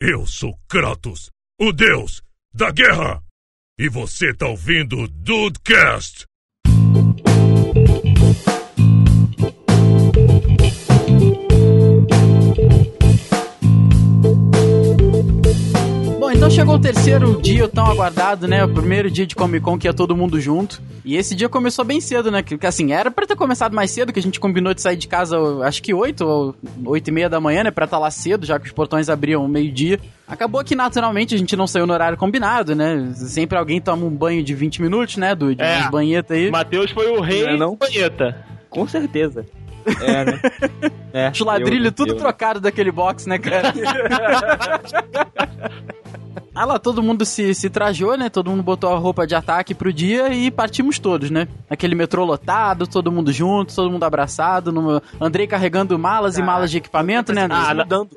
Eu sou Kratos, o deus da guerra! E você tá ouvindo Dudecast! Então chegou o terceiro dia, tão aguardado, né? O primeiro dia de Comic Con que ia todo mundo junto. E esse dia começou bem cedo, né? Que assim, era pra ter começado mais cedo, que a gente combinou de sair de casa, acho que 8 ou 8 e meia da manhã, né? Pra estar lá cedo, já que os portões abriam meio-dia. Acabou que naturalmente a gente não saiu no horário combinado, né? Sempre alguém toma um banho de 20 minutos, né? Do, de É. umas banhetas aí. Matheus foi o rei Não é não? do planeta. Com certeza. É, né? É, Os ladrilhos eu- tudo eu- trocado daquele box, né, cara? Ah lá, todo mundo se, se trajou, né? Todo mundo botou a roupa de ataque pro dia e partimos todos, né? Aquele metrô lotado, todo mundo junto, todo mundo abraçado. No... Andrei carregando malas e malas de equipamento, né? Ah, Andrei? não.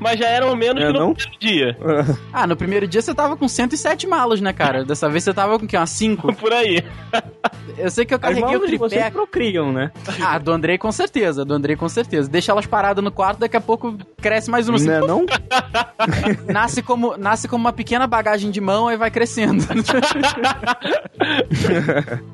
Mas já eram menos É, que no não? primeiro dia. Ah, no primeiro dia você tava com 107 malas, né, cara? Dessa vez você tava com o quê? Umas 5? Por aí. Eu sei que eu As carreguei o malas de vocês tripé. procriam, né? Ah, do Andrei com certeza, do Andrei com certeza. Deixa elas paradas no quarto, daqui a pouco cresce mais uma. assim, Não é não? nasce como, nasce como uma pequena bagagem de mão e vai crescendo.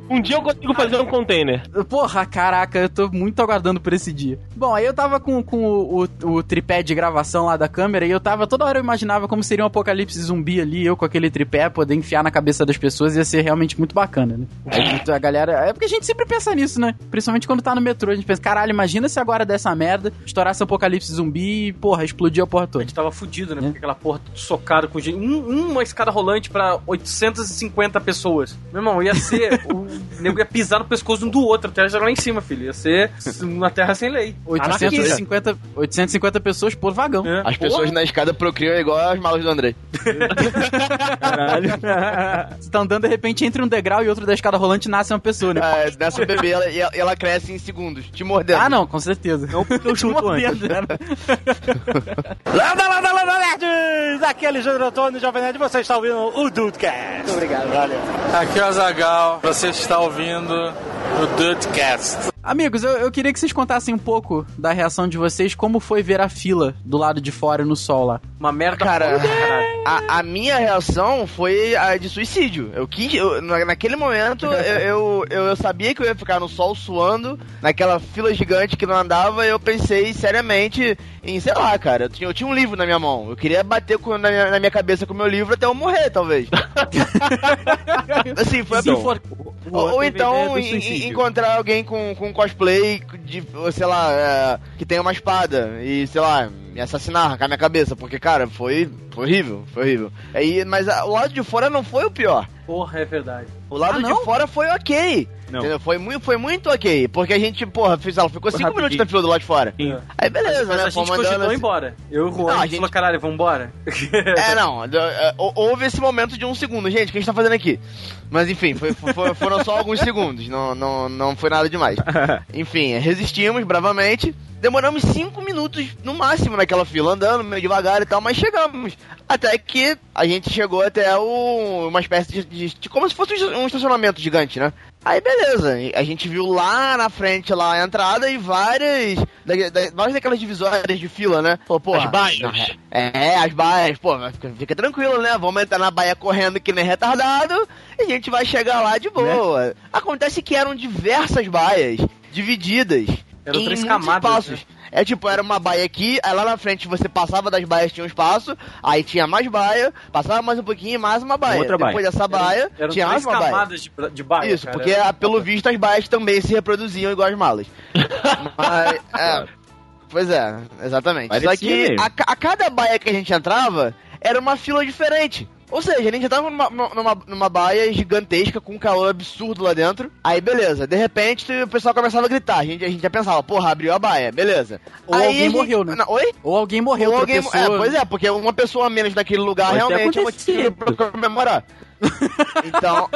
Um dia eu consigo fazer um container. Porra, caraca, eu tô muito aguardando por esse dia. Bom, aí eu tava com, com o, o- o tripé de gravação lá da câmera e eu tava, toda hora eu imaginava como seria um apocalipse zumbi ali, eu com aquele tripé, poder enfiar na cabeça das pessoas, ia ser realmente muito bacana, né? Aí a galera. É porque a gente sempre pensa nisso, né? Principalmente quando tá no metrô, a gente pensa, caralho, imagina se agora dessa merda, estourasse apocalipse zumbi e, porra, explodir a porra A toda. gente tava fudido, né? É. Porque aquela porra tudo socado com gente. Um- uma escada rolante pra 850 pessoas. Meu irmão, ia ser. o nego ia pisar no pescoço um do outro até já lá em cima, filho. Ia ser uma terra sem lei. 850, 850 pessoas por vagão. É. As pessoas na escada procriam igual as malas do André. Caralho. Você tá andando, de repente, entre um degrau e outro da escada rolante nasce uma pessoa, né? É, nessa bebê, ela, e ela, ela cresce em segundos, te mordendo. Ah, não, com certeza. Não porque eu chuto antes. Landa, landa, landa, nerds! Aqui é Alexandre Antônio, Jovem Nerd, você está ouvindo o Dudecast. Muito obrigado, valeu. Aqui é o Azagal, você está ouvindo o Dudecast. Amigos, eu, eu queria que vocês contassem um pouco da reação de vocês, como foi ver a fila do lado de fora no sol lá. Uma merda Cara, a, a minha reação foi a de suicídio. Eu quis, eu- na- naquele momento, eu, eu, eu, eu sabia que eu ia ficar no sol suando, naquela fila gigante que não andava, e eu pensei seriamente em, sei lá, cara, eu tinha, eu tinha um livro na minha mão. Eu queria bater com- na, minha, na minha cabeça com o meu livro até eu morrer, talvez. assim, foi a for- Ou, ou então en- encontrar alguém com, com cosplay de, sei lá, é, que tem uma espada e, sei lá, me assassinar, arrancar minha cabeça, porque, cara, foi, foi horrível, foi horrível. Aí, mas a- o lado de fora não foi o pior. Porra, é verdade. O lado Ah, de fora foi ok. Foi, muito, foi muito ok. Porque a gente, porra, fez, ela ficou 5 minutos na fila do lado de fora. Sim. Aí beleza, Mas né? a gente cogitou assim. embora. Eu e o Juan, Não, a gente falou, caralho, vambora. É, não. é, hou- Houve esse momento de um segundo. Gente, o que a gente tá fazendo aqui? Mas enfim, foi- foi- foram só alguns segundos. Não, não, não foi nada demais. Enfim, resistimos bravamente. Demoramos cinco minutos no máximo naquela fila, andando meio devagar e tal, mas chegamos. Até que a gente chegou até o, uma espécie de, de- de- como se fosse um estacionamento gigante, né? Aí beleza, a gente viu lá na frente lá a entrada e várias, da, da, várias daquelas divisórias de fila, né? Pô, porra, As baias. é, é, as baias, pô, fica, fica tranquilo, né? Vamos entrar na baia correndo que nem retardado e a gente vai chegar lá de boa. Acontece que eram diversas baias divididas Eram em três camadas, espaços. É tipo, era uma baia aqui, aí lá na frente você passava das baias, tinha um espaço, aí tinha mais baia, passava mais um pouquinho, mais uma baia. Outra Depois baia. dessa baia, Eram tinha mais uma baia. camadas de, de baia, Isso, cara. porque Era- ah, pelo visto as baias também se reproduziam igual as malas. Mas, é, pois é, exatamente. Parecia Só que a, a cada baia que a gente entrava era uma fila diferente. Ou seja, a gente entrava numa, numa, numa baia gigantesca com um calor absurdo lá dentro. Aí beleza, de repente o pessoal começava a gritar. A gente, a gente já pensava, porra, abriu a baia, beleza. Ou Aí alguém gente- morreu, né? Não, oi? Ou alguém morreu, Ou alguém, pessoa. é, pois é, porque uma pessoa a menos naquele lugar Pode realmente é motivo pra comemorar. Então,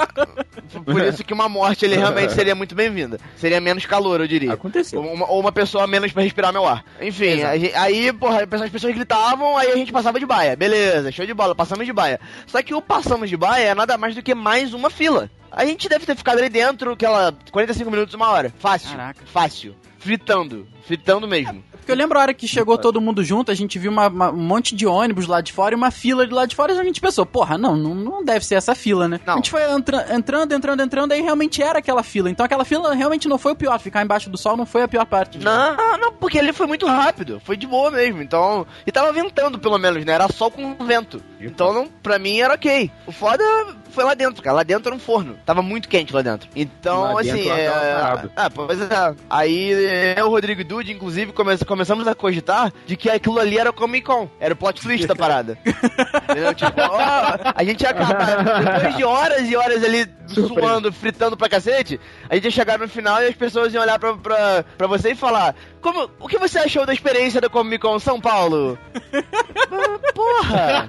por isso que uma morte ele realmente seria muito bem-vinda. Seria menos calor, eu diria. Aconteceu. Ou uma, ou uma pessoa menos pra respirar meu ar. Enfim, aí, porra, as pessoas gritavam, aí a gente passava de baia. Beleza, show de bola, passamos de baia. Só que o passamos de baia é nada mais do que mais uma fila. A gente deve ter ficado ali dentro, aquela 45 minutos, uma hora. Fácil. Caraca. Fácil. Fritando. Fritando mesmo. Porque eu lembro a hora que chegou todo mundo junto, a gente viu uma- uma- um monte de ônibus lá de fora e uma fila de lá de fora e a gente pensou, porra, não, não, não deve ser essa fila, né? Não. A gente foi entra- entrando, entrando, entrando, aí realmente era aquela fila. Então aquela fila realmente não foi o pior. Ficar embaixo do sol não foi a pior parte. Não, não, porque ele foi muito rápido. Foi de boa mesmo. Então. E tava ventando, pelo menos, né? Era sol com vento. Então, não, pra mim, era ok. O foda foi lá dentro, cara. Lá dentro era um forno. Tava muito quente lá dentro. Então, Lá assim. dentro é... tava. Ah, pois é. Aí eu, o Rodrigo e Dude, inclusive, come- começamos a cogitar de que aquilo ali era Comic Con. Era o plot twist da parada. Entendeu? Tipo, ó, a gente ia acabar. Depois de horas e horas ali suando, fritando pra cacete, a gente ia chegar no final e as pessoas iam olhar pra, pra, pra você e falar: Como, O que você achou da experiência da Comic Con São Paulo? Porra!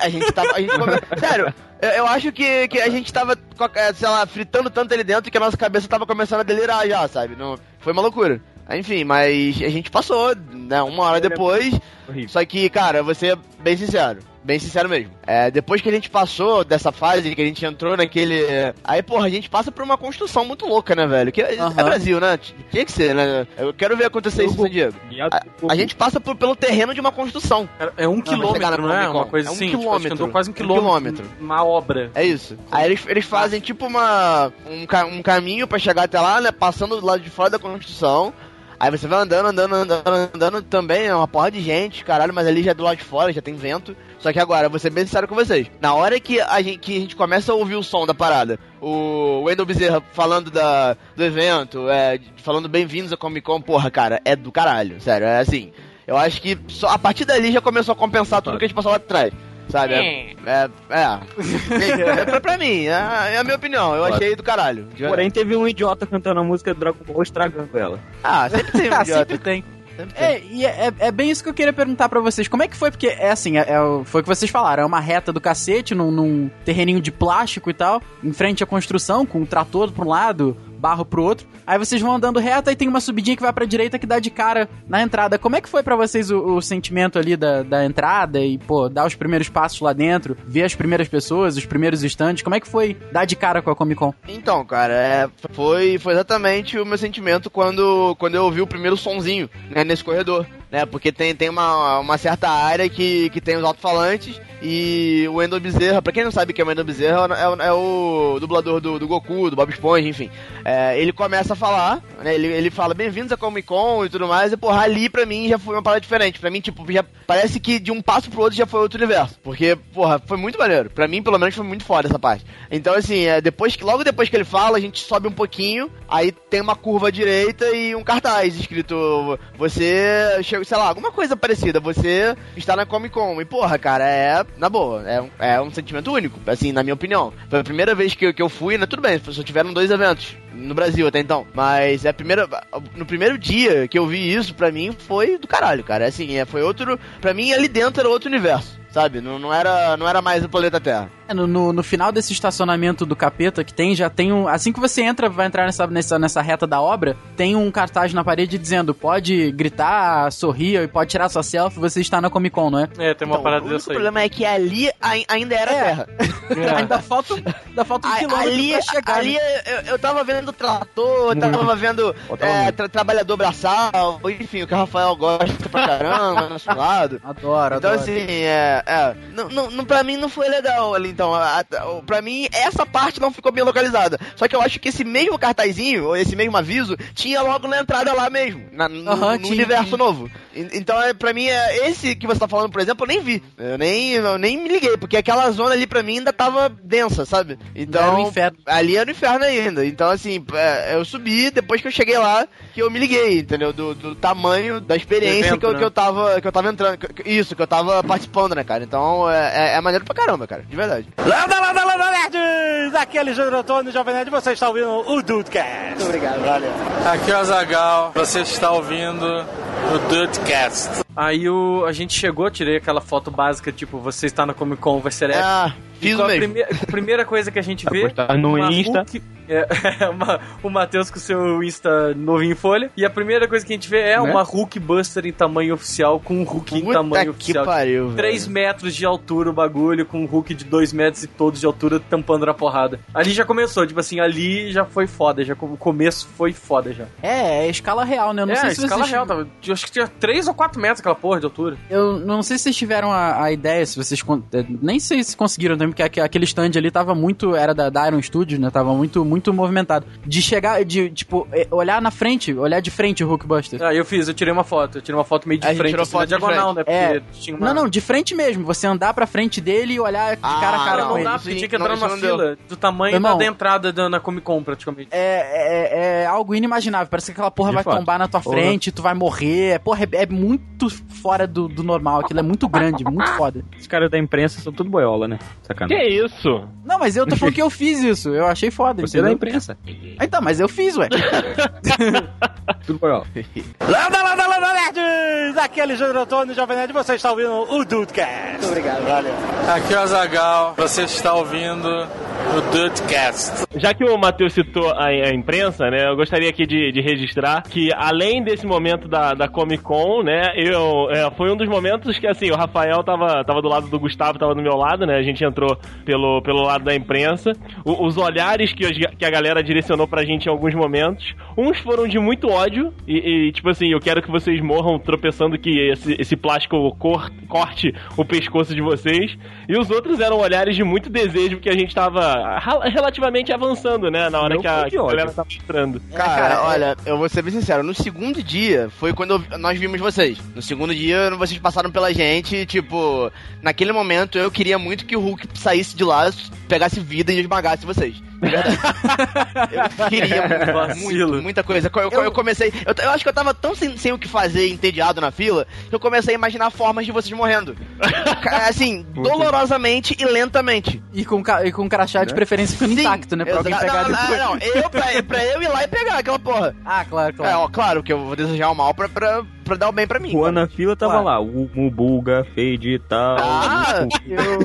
A gente tava. A gente come- Sério, eu, eu acho que, que a gente tava, é, sei lá, fritando tanto ali dentro que a nossa cabeça tava começando a delirar já, sabe? Não, foi uma loucura. Enfim, mas a gente passou, né? Uma hora depois. Horrível. Só que, cara, eu vou ser bem sincero. Bem sincero mesmo. É, depois que a gente passou dessa fase, que a gente entrou naquele. Aí, porra, a gente passa por uma construção muito louca, né, velho? Que é Aham. Brasil, né? Tinha que ser, né? Eu quero ver acontecer isso em San Diego. A, a gente passa por- pelo terreno de uma construção. É um chegar na quilômetro, não é? Uma coisa É um assim. tipo, quilômetro. andou quase um Um quilômetro. Uma obra. É isso. Aí eles, eles fazem tipo uma. Um, um caminho pra chegar até lá, né? Passando do lado de fora da construção. Aí você vai andando, andando, andando, andando também, é uma porra de gente, caralho, mas ali já é do lado de fora, já tem vento. Só que agora, vou ser bem sincero com vocês. Na hora que a gente, que a gente começa a ouvir o som da parada, o Wendell Bezerra falando da, do evento, é, falando bem-vindos a Comic Con, porra, cara, é do caralho, sério, é assim. Eu acho que só a partir dali já começou a compensar tudo que a gente passou lá atrás. Sabe? É. É. é. É pra, pra mim, é, é a minha opinião. Eu achei do caralho. Porém, teve um idiota cantando a música do Dragon Ball estragando ela. Ah, sempre tem um Ah, idiota. sempre tem. É, e é, é- é bem isso que eu queria perguntar pra vocês. Como é que foi? Porque é assim, é, é foi o que vocês falaram. É uma reta do cacete, num, num terreninho de plástico e tal, em frente à construção, com um trator pra um lado, barro pro outro. Aí vocês vão andando reto, aí tem uma subidinha que vai pra direita que dá de cara na entrada. Como é que foi pra vocês o, o sentimento ali da, da entrada e, pô, dar os primeiros passos lá dentro, ver as primeiras pessoas, os primeiros estandes? Como é que foi dar de cara com a Comic Con? Então, cara, é, foi, foi exatamente o meu sentimento quando, quando eu ouvi o primeiro sonzinho, né, nesse corredor. Né, porque tem, tem uma, uma certa área que, que tem os alto-falantes e o Wendell Bezerra, pra quem não sabe quem é o Wendell Bezerra, é, o- é o dublador do, do Goku, do Bob Esponja, enfim. É, ele começa a falar, né, ele, ele fala bem-vindos a Comic Con e tudo mais, e porra, ali pra mim já foi uma parada diferente. Pra mim, tipo, já parece que de um passo pro outro já foi outro universo. Porque, porra, foi muito maneiro. Pra mim, pelo menos, foi muito foda essa parte. Então, assim, é, depois que, logo depois que ele fala, a gente sobe um pouquinho, aí tem uma curva à direita e um cartaz escrito: Você chegou, sei lá, alguma coisa parecida, você está na Comic Con. E, porra, cara, é, na boa, é, um- é um sentimento único, assim, na minha opinião. Foi a primeira vez que, que eu fui, né? Tudo bem, só tiveram dois eventos no Brasil até então. Mas é a primeira. No primeiro dia que eu vi isso, pra mim, foi do caralho, cara. Assim, é, foi outro. Pra mim, ali dentro era outro universo. Sabe? Não, não, era, não era mais o planeta Terra. É, no, no, no final desse estacionamento do capeta que tem, já tem um. Assim que você entra, vai entrar nessa, nessa, nessa reta da obra, tem um cartaz na parede dizendo: pode gritar, sorrir e pode tirar sua selfie, você está na Comic Con, não é? É, tem uma Então, parada o dessa aí. problema é que ali ai- ainda era É. terra. Ainda falta, ainda falta um A- quilômetro ali, pra chegar. ali né? eu, eu tava vendo trator, eu tava vendo é, tra- trabalhador braçal, enfim, o que o Rafael gosta pra caramba, no nosso lado. Adoro, Então, adoro. assim, é. é não, não, não, pra mim não foi legal ali, então. A, a, pra mim, essa parte não ficou bem localizada. Só que eu acho que esse mesmo cartazinho, ou esse mesmo aviso, tinha logo na entrada lá mesmo. na- no, no tinha, universo tinha. novo. Então, é, pra mim, é, esse que você tá falando, por exemplo, eu nem vi. Eu nem, eu nem me liguei, porque aquela zona ali pra mim ainda tava densa, sabe? Então. Era um inferno. Ali era o inferno ainda. Então, assim, é, eu subi, depois que eu cheguei lá, que eu me liguei, entendeu? Do, do tamanho da experiência evento, que, eu, né? que eu tava. Que eu tava entrando. que- que- isso, que eu tava participando, né, cara? Então é, é, maneiro pra caramba, cara. De verdade. Landa, landa, landa, nerds! Aqui é Alexandre Antônio, Jovem Nerd, você está ouvindo o Dudecast. Muito obrigado, valeu. Aqui é o Azagal, você está ouvindo o Dudecast. Aí o, a gente chegou, tirei aquela foto básica, tipo, você está na Comic Con, vai ser épico. Ah, fiz com o a mesmo. prime- a primeira coisa que a gente Vai vê. no uma Insta. Hulk- é, uma- o Matheus com seu Insta novinho em folha. E a primeira coisa que a gente vê é Né? uma Hulk Buster em tamanho oficial, com um Hulk em Puta tamanho que oficial. pariu. 3 metros de altura o bagulho, com um Hulk de 2 metros e todos de altura tampando na porrada. Ali já começou, tipo assim, ali já foi foda, já, o começo foi foda já. É, é escala real, né? Eu não é, sei a se escala vocês... real, eu acho que tinha 3 ou 4 metros aquela porra de altura. Eu não sei se vocês tiveram a, a ideia, se vocês. eh, Nem sei se conseguiram também, porque aque- aquele stand ali tava muito. Era da, da Iron Studios, né? Tava muito, muito movimentado. De chegar, de, tipo, eh, olhar na frente, olhar de frente o Hulkbuster. Ah, eu fiz, eu tirei uma foto, eu tirei uma foto meio de A frente, tirou assim, foto de diagonal, né? frente. Porque É. tinha uma... Não, não, de frente mesmo. Você andar pra frente dele e olhar de Ah, cara a cara Não, com não ele. dá, Sim, porque tinha que entrar numa fila do tamanho Irmão. da, da entrada da, na Comic Con, praticamente. É, é, é algo inimaginável. Parece que aquela porra De vai fato. tombar na tua Porra. frente, tu vai morrer. Porra, é, é muito fora do, do normal. Aquilo é muito grande, muito foda. Os caras da imprensa são tudo boiola, né? Que Sacanagem. isso? Não, mas eu tô falando que eu fiz isso. Eu achei foda, Você é da entendeu? imprensa. Ah, Então, mas eu fiz, ué. Tudo boiola. Landa, landa, landa, nerds! Aqui é Alexandre Antônio, Jovem Nerd, você está ouvindo o Dudecast. Muito obrigado. Valeu. Aqui é o Azagal. Você está ouvindo o Dudecast. Já que o Matheus citou a, a imprensa, né, eu gostaria aqui de, de registrar que além desse momento da, da Comic Con, né, eu, é, foi um dos momentos que, assim, o Rafael tava, tava do lado do Gustavo, tava do meu lado, né, a gente entrou pelo, pelo lado da imprensa. O- os olhares que, os- que a galera direcionou pra gente em alguns momentos, uns foram de muito ódio e, e, tipo assim, eu quero que vocês morram tropeçando que esse, esse plástico cor- corte o pescoço de vocês. E os outros eram olhares de muito desejo, porque a gente tava relativamente avançando, né? Na hora que a, que a galera tava entrando. Cara, cara, é- olha, eu vou ser bem sincero, no segundo dia foi quando eu- nós vimos vocês. No segundo dia vocês passaram pela gente, tipo, naquele momento eu queria muito que o Hulk saísse de lá, pegasse vida e esmagasse vocês. Eu queria muito, muita coisa. Eu, eu- eu comecei. Eu, eu acho que eu tava tão sem, sem o que fazer, entediado na fila, que eu comecei a imaginar formas de vocês morrendo. Assim, dolorosamente e lentamente. E com, e com crachá de preferência ficando intacto, né? Pra alguém pegar não, depois. Não, não, eu, pra, pra eu ir lá e pegar aquela porra. Ah, claro, É, claro. ó, claro que eu vou desejar o mal pra, pra, pra dar o bem pra mim. Juan na fila tava Claro. lá. O Mubuga, Fade e tal. Ah, Eu...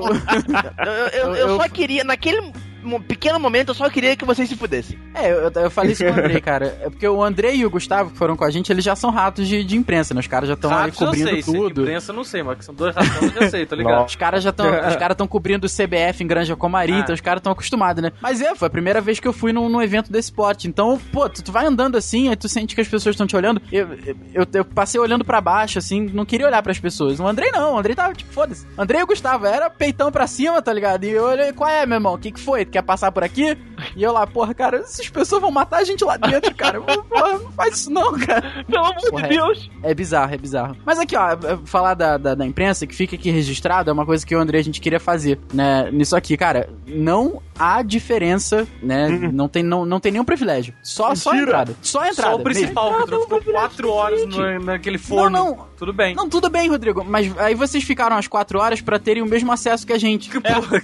eu, eu, eu só queria, naquele pequeno momento, eu só queria que vocês se pudessem. É, eu, eu falei isso com o Andrei, cara. É porque o Andrei e o Gustavo, que foram com a gente, eles já são ratos de, de imprensa, né? Os caras já estão ali Ratos eu cobrindo sei, se tudo. imprensa eu não sei, mas que são dois ratões eu já sei, tô ligado. Os caras já estão. os caras estão cobrindo o CBF em Granja Comari, Ah. então os caras estão acostumados, né? Mas é, foi a primeira vez que eu fui num, num evento desse porte. Então, pô, tu, tu vai andando assim, aí tu sente que as pessoas estão te olhando. Eu, eu, eu passei olhando pra baixo, assim, não queria olhar pras pessoas. O Andrei não, o Andrei tava tipo, foda-se. Andrei e o Gustavo, era peitão pra cima, tá ligado? E eu olhei, qual é, meu irmão? O que que foi? Tu quer passar por aqui? E eu lá, porra, cara, essas pessoas vão matar a gente lá dentro, cara. Porra, não faz isso não, cara. Pelo amor Porra, de Deus! É bizarro, é bizarro. Mas aqui, ó, falar da, da, da imprensa, que fica aqui registrado, é uma coisa que eu o André a gente queria fazer, né? Nisso aqui, cara, não há diferença, né? Não, tem, não, não tem nenhum privilégio. Só, só a entrada. Só a entrada. Só o principal, mesmo. que tu ficou quatro horas no- naquele forno. Não, não. Tudo bem. Não, tudo bem, Rodrigo, mas aí vocês ficaram as quatro horas pra terem o mesmo acesso que a gente. Que porra.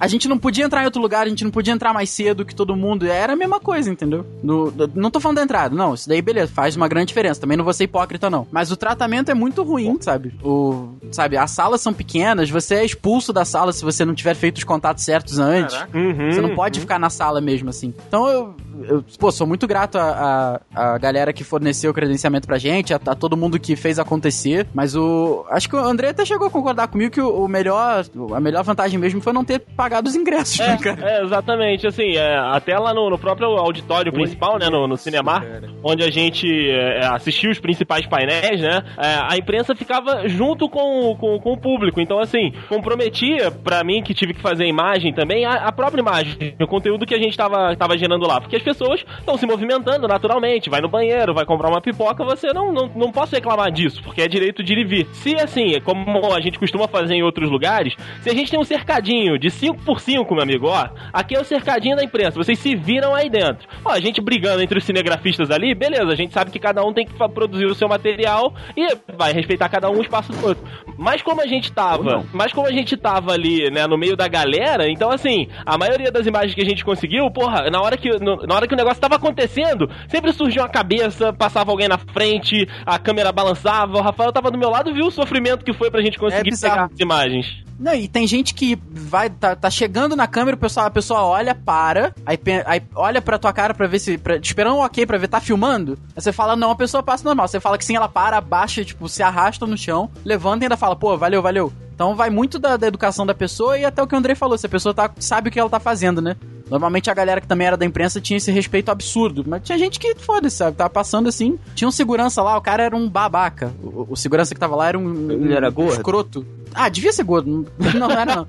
A gente não podia entrar em outro lugar, a gente não podia entrar mais cedo que todo mundo. Era a mesma coisa, entendeu? No- do- não tô falando da entrada, não. Isso daí, beleza, faz uma grande diferença. Também não vou ser hipócrita, não. Mas o tratamento é muito ruim, sabe? O, sabe, as salas são pequenas, você é expulso da sala se você não tiver feito os contatos certos antes. Uhum, Você não pode ficar na sala mesmo, assim. Então eu, eu pô, sou muito grato a, a, a galera que forneceu o credenciamento pra gente, a, a todo mundo que fez acontecer. Mas o. Acho que o André até chegou a concordar comigo que o, o melhor. A melhor vantagem mesmo foi não ter pagado os ingressos, né, cara? É, exatamente, assim, é, até lá no, no próprio auditório principal, né, no, no Cinemar, onde a gente é, assistiu os principais painéis, né, é, a imprensa ficava junto com, com, com o público, então assim, comprometia pra mim, que tive que fazer a imagem também, a, a própria imagem, o conteúdo que a gente tava, tava gerando lá, porque as pessoas estão se movimentando naturalmente, vai no banheiro, vai comprar uma pipoca, você não, não, não posso reclamar disso, porque é direito de ir e vir. Se assim, como a gente costuma fazer em outros lugares, se a gente tem um cercadinho de 5 por 5 meu amigo, ó, aqui é o cercadinho da imprensa, vocês se viram aí dentro. Ó, a gente brigando entre os cinegrafistas ali, beleza, a gente sabe que cada um tem que produzir o seu material e vai respeitar cada um o espaço do outro. Mas como a gente tava, mas como a gente tava ali, né, no meio da galera, então assim, a maioria das imagens que a gente conseguiu, porra, na hora que, na hora hora que o negócio tava acontecendo, sempre surgia uma cabeça, passava alguém na frente, a câmera balançava, o Rafael tava do meu lado e viu o sofrimento que foi pra gente conseguir bizarro. pegar as imagens. Não, e tem gente que vai, tá, tá chegando na câmera, o pessoal, a pessoa olha, para, aí, aí olha pra tua cara pra ver se. Pra, esperando um ok pra ver, tá filmando? Aí você fala, não, a pessoa passa normal. Você fala que sim, ela para, abaixa, tipo, se arrasta no chão, levanta e ainda fala, pô, valeu, valeu. Então vai muito da, da educação da pessoa e até o que o Andrei falou, se a pessoa tá, sabe o que ela tá fazendo, né? Normalmente a galera que também era da imprensa tinha esse respeito absurdo. Mas tinha gente que, foda-se, sabe? Tava passando assim. Tinha um segurança lá, o cara era um babaca. O, o segurança que tava lá era um. Ele era gordo? escroto. Ah, devia ser gordo. Não, não era não.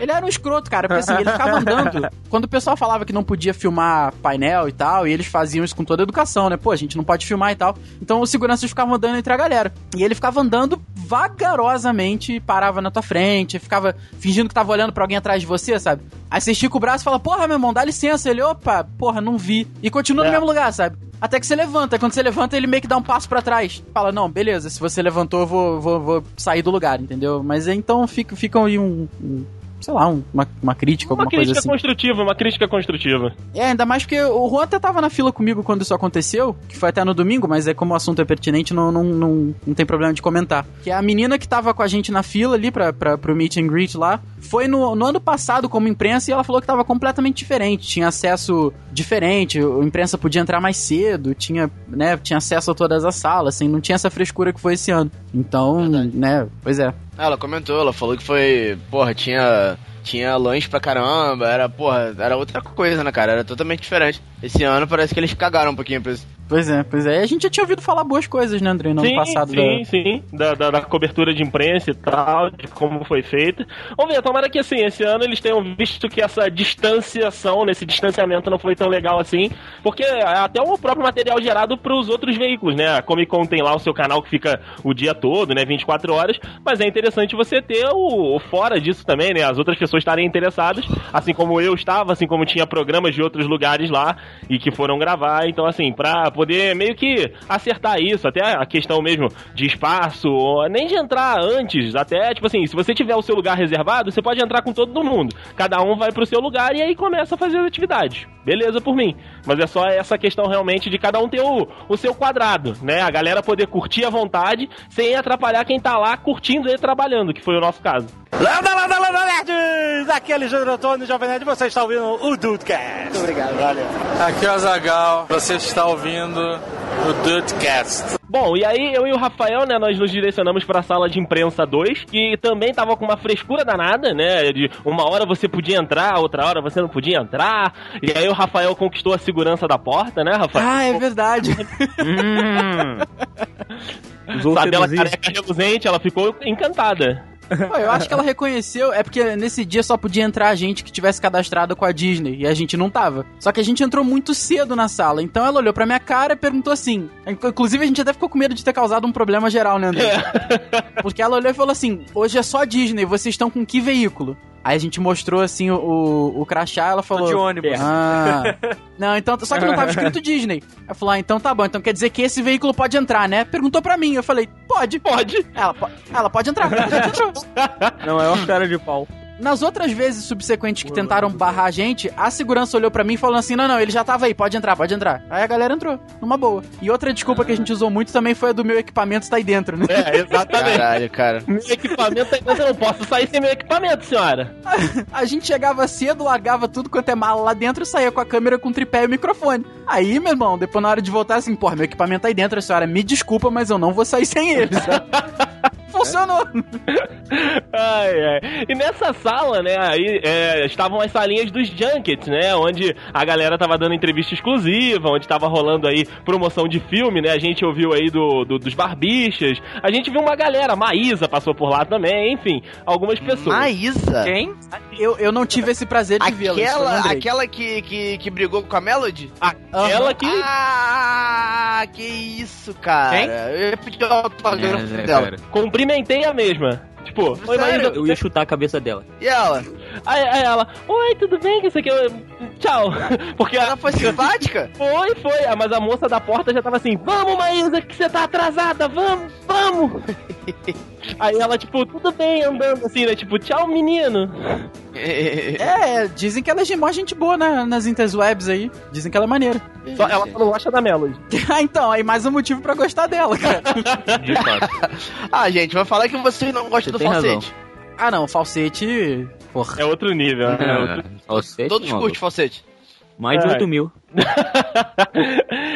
Ele era um escroto, cara, porque assim, ele ficava andando. Quando o pessoal falava que não podia filmar painel e tal, e eles faziam isso com toda a educação, né? Pô, a gente não pode filmar e tal. Então os seguranças ficavam andando entre a galera. E ele ficava andando vagarosamente, parava na tua frente, ficava fingindo que tava olhando pra alguém atrás de você, sabe? Aí você estica o braço e fala, porra, meu irmão, dá licença. Ele, opa, porra, não vi. E continua no É. mesmo lugar, sabe? Até que você levanta. Quando você levanta, ele meio que dá um passo pra trás. Fala, não, beleza, se você levantou, eu vou, vou, vou sair do lugar, entendeu? Mas então fica, fica aí um, um- sei lá, um- uma, uma crítica, Uma alguma coisa crítica assim. construtiva, uma crítica construtiva. É, ainda mais porque o Juan até tava na fila comigo quando isso aconteceu, que foi até no domingo, mas é como o assunto é pertinente, não, não, não, não tem problema de comentar. Que a menina que tava com a gente na fila ali pra, pra, pro meet and greet lá, foi no, no ano passado como imprensa e ela falou que tava completamente diferente, tinha acesso diferente, a imprensa podia entrar mais cedo, tinha, né, tinha acesso a todas as salas, assim, não tinha essa frescura que foi esse ano. Então, né, pois é. Ela comentou, ela falou que foi, porra, tinha tinha lanche pra caramba, era, porra, era outra coisa, né, cara? Era totalmente diferente. Esse ano parece que eles cagaram um pouquinho pra isso. Pois é, pois é. E a gente já tinha ouvido falar boas coisas, né, André, no sim, ano passado. sim, da- sim, da, da, da cobertura de imprensa e tal, de como foi feita. Vamos ver, tomara que assim, esse ano eles tenham visto que essa distanciação, nesse distanciamento não foi tão legal assim, porque até o próprio material gerado pros outros veículos, né? A Comic Con tem lá o seu canal que fica o dia todo, né, 24 horas, mas é interessante você ter o, o fora disso também, né? As outras pessoas estarem interessadas, assim como eu estava, assim como tinha programas de outros lugares lá e que foram gravar, então assim, pra poder meio que acertar isso, até a questão mesmo de espaço, nem de entrar antes, até tipo assim, se você tiver o seu lugar reservado, você pode entrar com todo mundo. Cada um vai pro seu lugar e aí começa a fazer as atividades. Beleza por mim. Mas é só essa questão realmente de cada um ter o, o seu quadrado, né? A galera poder curtir à vontade sem atrapalhar quem tá lá curtindo e trabalhando, que foi o nosso caso. Landa, landa, landa, nerds! Aqui é Alexandre Antônio, Jovem Nerd, você está ouvindo o Dudecast. Muito obrigado. Valeu. Aqui é o Azagal. Você está ouvindo o Dudecast. Bom, e aí eu e o Rafael, né, nós nos direcionamos pra sala de imprensa 2, que também tava com uma frescura danada, né, de uma hora você podia entrar, outra hora você não podia entrar, e aí o Rafael conquistou a segurança da porta, né, Rafael? Ah, é verdade. Hum. Usou Sabe, ela seduzir. careca reluzente, ela ficou encantada. Pô, eu acho que ela reconheceu, é porque nesse dia só podia entrar gente que tivesse cadastrado com a Disney, e a gente não tava. Só que a gente entrou muito cedo na sala, então ela olhou pra minha cara e perguntou assim. Inclusive a gente até ficou com medo de ter causado um problema geral, né, André? Porque ela olhou e falou assim: hoje é só Disney, vocês estão com que veículo? Aí a gente mostrou assim o, o, crachá, ela falou. de ônibus. Ah. Não, então. Só que não tava escrito Disney. Eu falei, ah, então tá bom. Então quer dizer que esse veículo pode entrar, né? Perguntou pra mim. Eu falei, pode. Pode. Ela, ela pode entrar. A gente entrou. Não, é uma cara de pau. Nas outras vezes subsequentes que tentaram barrar a gente, a segurança olhou pra mim e falou assim: não, não, ele já tava aí, pode entrar, pode entrar. Aí a galera entrou, numa boa. E outra desculpa que a gente usou muito também foi a do meu equipamento estar aí dentro, né? É, exatamente. Caralho, cara. Meu equipamento aí, mas eu não posso sair sem meu equipamento, senhora. A gente chegava cedo, largava tudo quanto é mala lá dentro e saía com a câmera com tripé e o microfone. Aí, meu irmão, depois na hora de voltar, assim, porra, meu equipamento tá aí dentro, a senhora, me desculpa, mas eu não vou sair sem ele. sabe? Funcionou. Ai, ai. E nessa sala, né, aí é, estavam as salinhas dos junkets, né, onde a galera tava dando entrevista exclusiva, onde tava rolando aí promoção de filme, né, a gente ouviu aí do, do- dos barbichas, a gente viu uma galera, a Maísa passou por lá também, enfim, algumas pessoas. Maísa? Quem? Eu, eu não tive esse prazer de vê-la. Aquela, aquela que, que, que brigou com a Melody? Aquela que... Ah, que isso, cara. Quem? Eu ia pedir o autógrafo É, dela. cara. Cumprimentei a mesma. Tipo, Sério? Maísa, Eu ia chutar a cabeça dela. E ela? Aí, aí ela, oi, tudo bem? Que isso aqui eu... Tchau. Porque Ela foi simpática? Foi, foi. Ah, Mas a moça da porta já tava assim: Vamos, Maísa, que você tá atrasada, vamos, vamos. Aí ela, tipo, tudo bem, andando assim, né? Tipo, tchau, menino. É, dizem que ela é mó gente boa né, nas interwebs aí. Dizem que ela é maneira. Só, ela só não gosta da Melody. ah, então, aí mais um motivo pra gostar dela, cara. De fato. ah, gente, vai falar que vocês não gostam do Você tem falsete. ah, não, falsete. Porra. É outro nível, né? É outro... Falsete, Todos maluco. curtem falsete. Mais de É. 8 mil.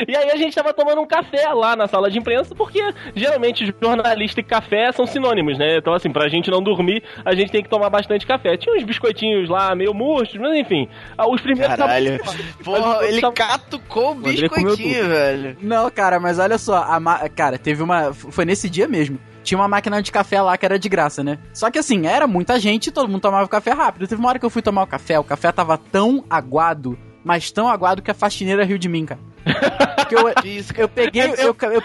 e aí a gente tava tomando um café lá na sala de imprensa, porque geralmente jornalista e café são sinônimos, né? Então, assim, pra gente não dormir, a gente tem que tomar bastante café. Tinha uns biscoitinhos lá meio murchos, mas enfim. ah, Os primeiros Caralho. Porra, ele tá- catucou o biscoitinho, velho. Não, cara, mas olha só, a ma- cara, teve uma. Foi nesse dia mesmo. Tinha uma máquina de café lá que era de graça, né? Só que assim, era muita gente e todo mundo tomava café rápido. Teve uma hora que eu fui tomar o café, o café tava tão aguado, mas tão aguado que a faxineira riu de mim, cara. Porque eu, eu peguei. Eu, eu, eu-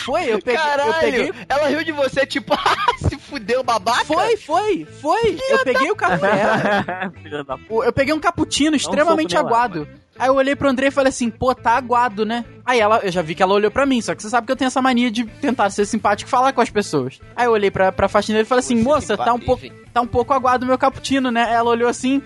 foi, eu peguei. Caralho, Eu peguei. ela riu de você, tipo, ah, se fudeu, babaca. Foi, foi, foi. Eu peguei o café. Filha da o- Eu peguei um cappuccino extremamente nela, aguado. Aí eu olhei pro André e falei assim, pô, tá aguado, né? Aí ela, eu já vi que ela olhou pra mim, só que você sabe que eu tenho essa mania de tentar ser simpático e falar com as pessoas. Aí eu olhei pra, pra faxineira e falei assim, moça, tá um, pouco, tá um pouco aguado o meu cappuccino, né? Ela olhou assim,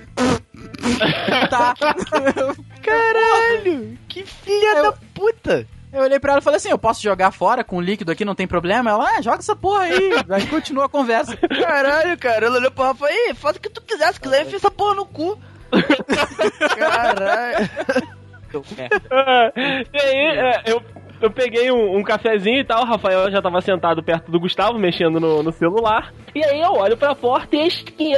tá. Caralho, que filha Eu- da puta. Eu olhei pra ela e falei assim, eu posso jogar fora com o líquido aqui, não tem problema? Ela, ah, joga essa porra aí. Aí continua a conversa. Caralho, cara, ela olhou pro Rafa aí, faz o que tu quiser, se quiser, enfia essa porra no cu. Caralho. e aí, é, eu, eu peguei um, um cafezinho e tal, o Rafael já tava sentado perto do Gustavo, mexendo no, no celular. E aí eu olho pra porta e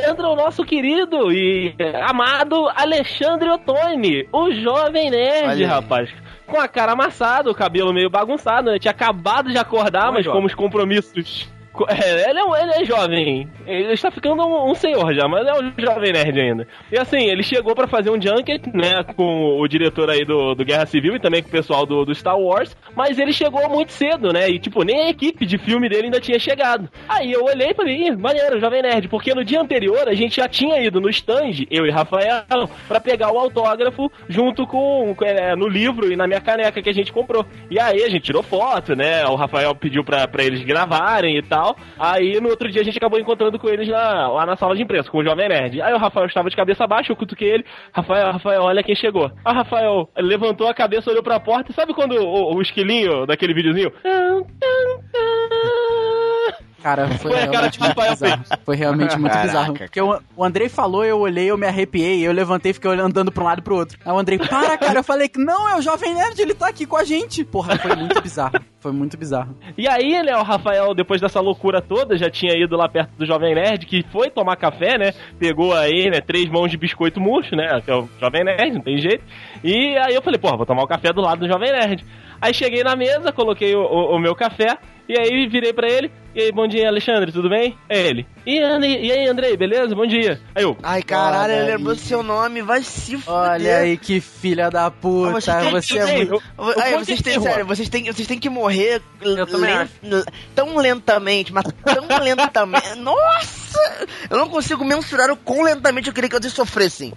entra o nosso querido e amado Alexandre Ottoni, o jovem nerd, rapaz. Com a cara amassada, o cabelo meio bagunçado, né? Tinha acabado de acordar, é mas jovem. como os compromissos... É, ele, é, ele é jovem. Ele está ficando um, um senhor já, mas é um jovem nerd ainda. E assim, ele chegou pra fazer um junket, né, com o diretor aí do, do Guerra Civil e também com o pessoal do, do Star Wars, mas ele chegou muito cedo, né, e tipo, nem a equipe de filme dele ainda tinha chegado. Aí eu olhei e falei, ih, maneiro, jovem nerd, porque no dia anterior a gente já tinha ido no stand, eu e Rafael, pra pegar o autógrafo junto com, é, no livro e na minha caneca que a gente comprou. E aí a gente tirou foto, né, o Rafael pediu pra eles gravarem e tal. Aí no outro dia a gente acabou encontrando com eles lá, lá na sala de imprensa, com o Jovem Nerd. Aí o Rafael estava de cabeça baixa, eu cutuquei ele. Rafael, Rafael, olha quem chegou. Aí o Rafael levantou a cabeça, olhou pra porta sabe quando o, o esquilinho daquele videozinho? Cara, foi, Foi a cara. Foi realmente muito Caraca, bizarro. Porque o, o Andrei falou, eu olhei, eu me arrepiei, eu levantei e fiquei andando pra um lado e pro outro. Aí o Andrei, para, cara, eu falei que não, é o Jovem Nerd, ele tá aqui com a gente. Porra, foi muito bizarro. Foi muito bizarro. E aí, né, o Rafael, depois dessa loucura toda, já tinha ido lá perto do Jovem Nerd, que foi tomar café, né? Pegou aí, né, três mãos de biscoito murcho, né? Que é o Jovem Nerd, não tem jeito. E aí eu falei, porra, vou tomar o café do lado do Jovem Nerd. Aí cheguei na mesa, coloquei o, o- o meu café, e aí virei pra ele. E aí, bom dia, Alexandre, tudo bem? É ele. E, Andrei- e aí, Andrei, beleza? Bom dia. Aí eu, Ai, caralho, ele lembrou seu nome, vai se fuder. Olha aí que filha da puta, Você tem você é muito... eu- eu Aí, vocês têm, sério, vocês têm, vocês têm que morrer Eu também len- tão lentamente, mas tão lentamente. Nossa! Eu não consigo mensurar o quão lentamente eu queria que vocês sofressem.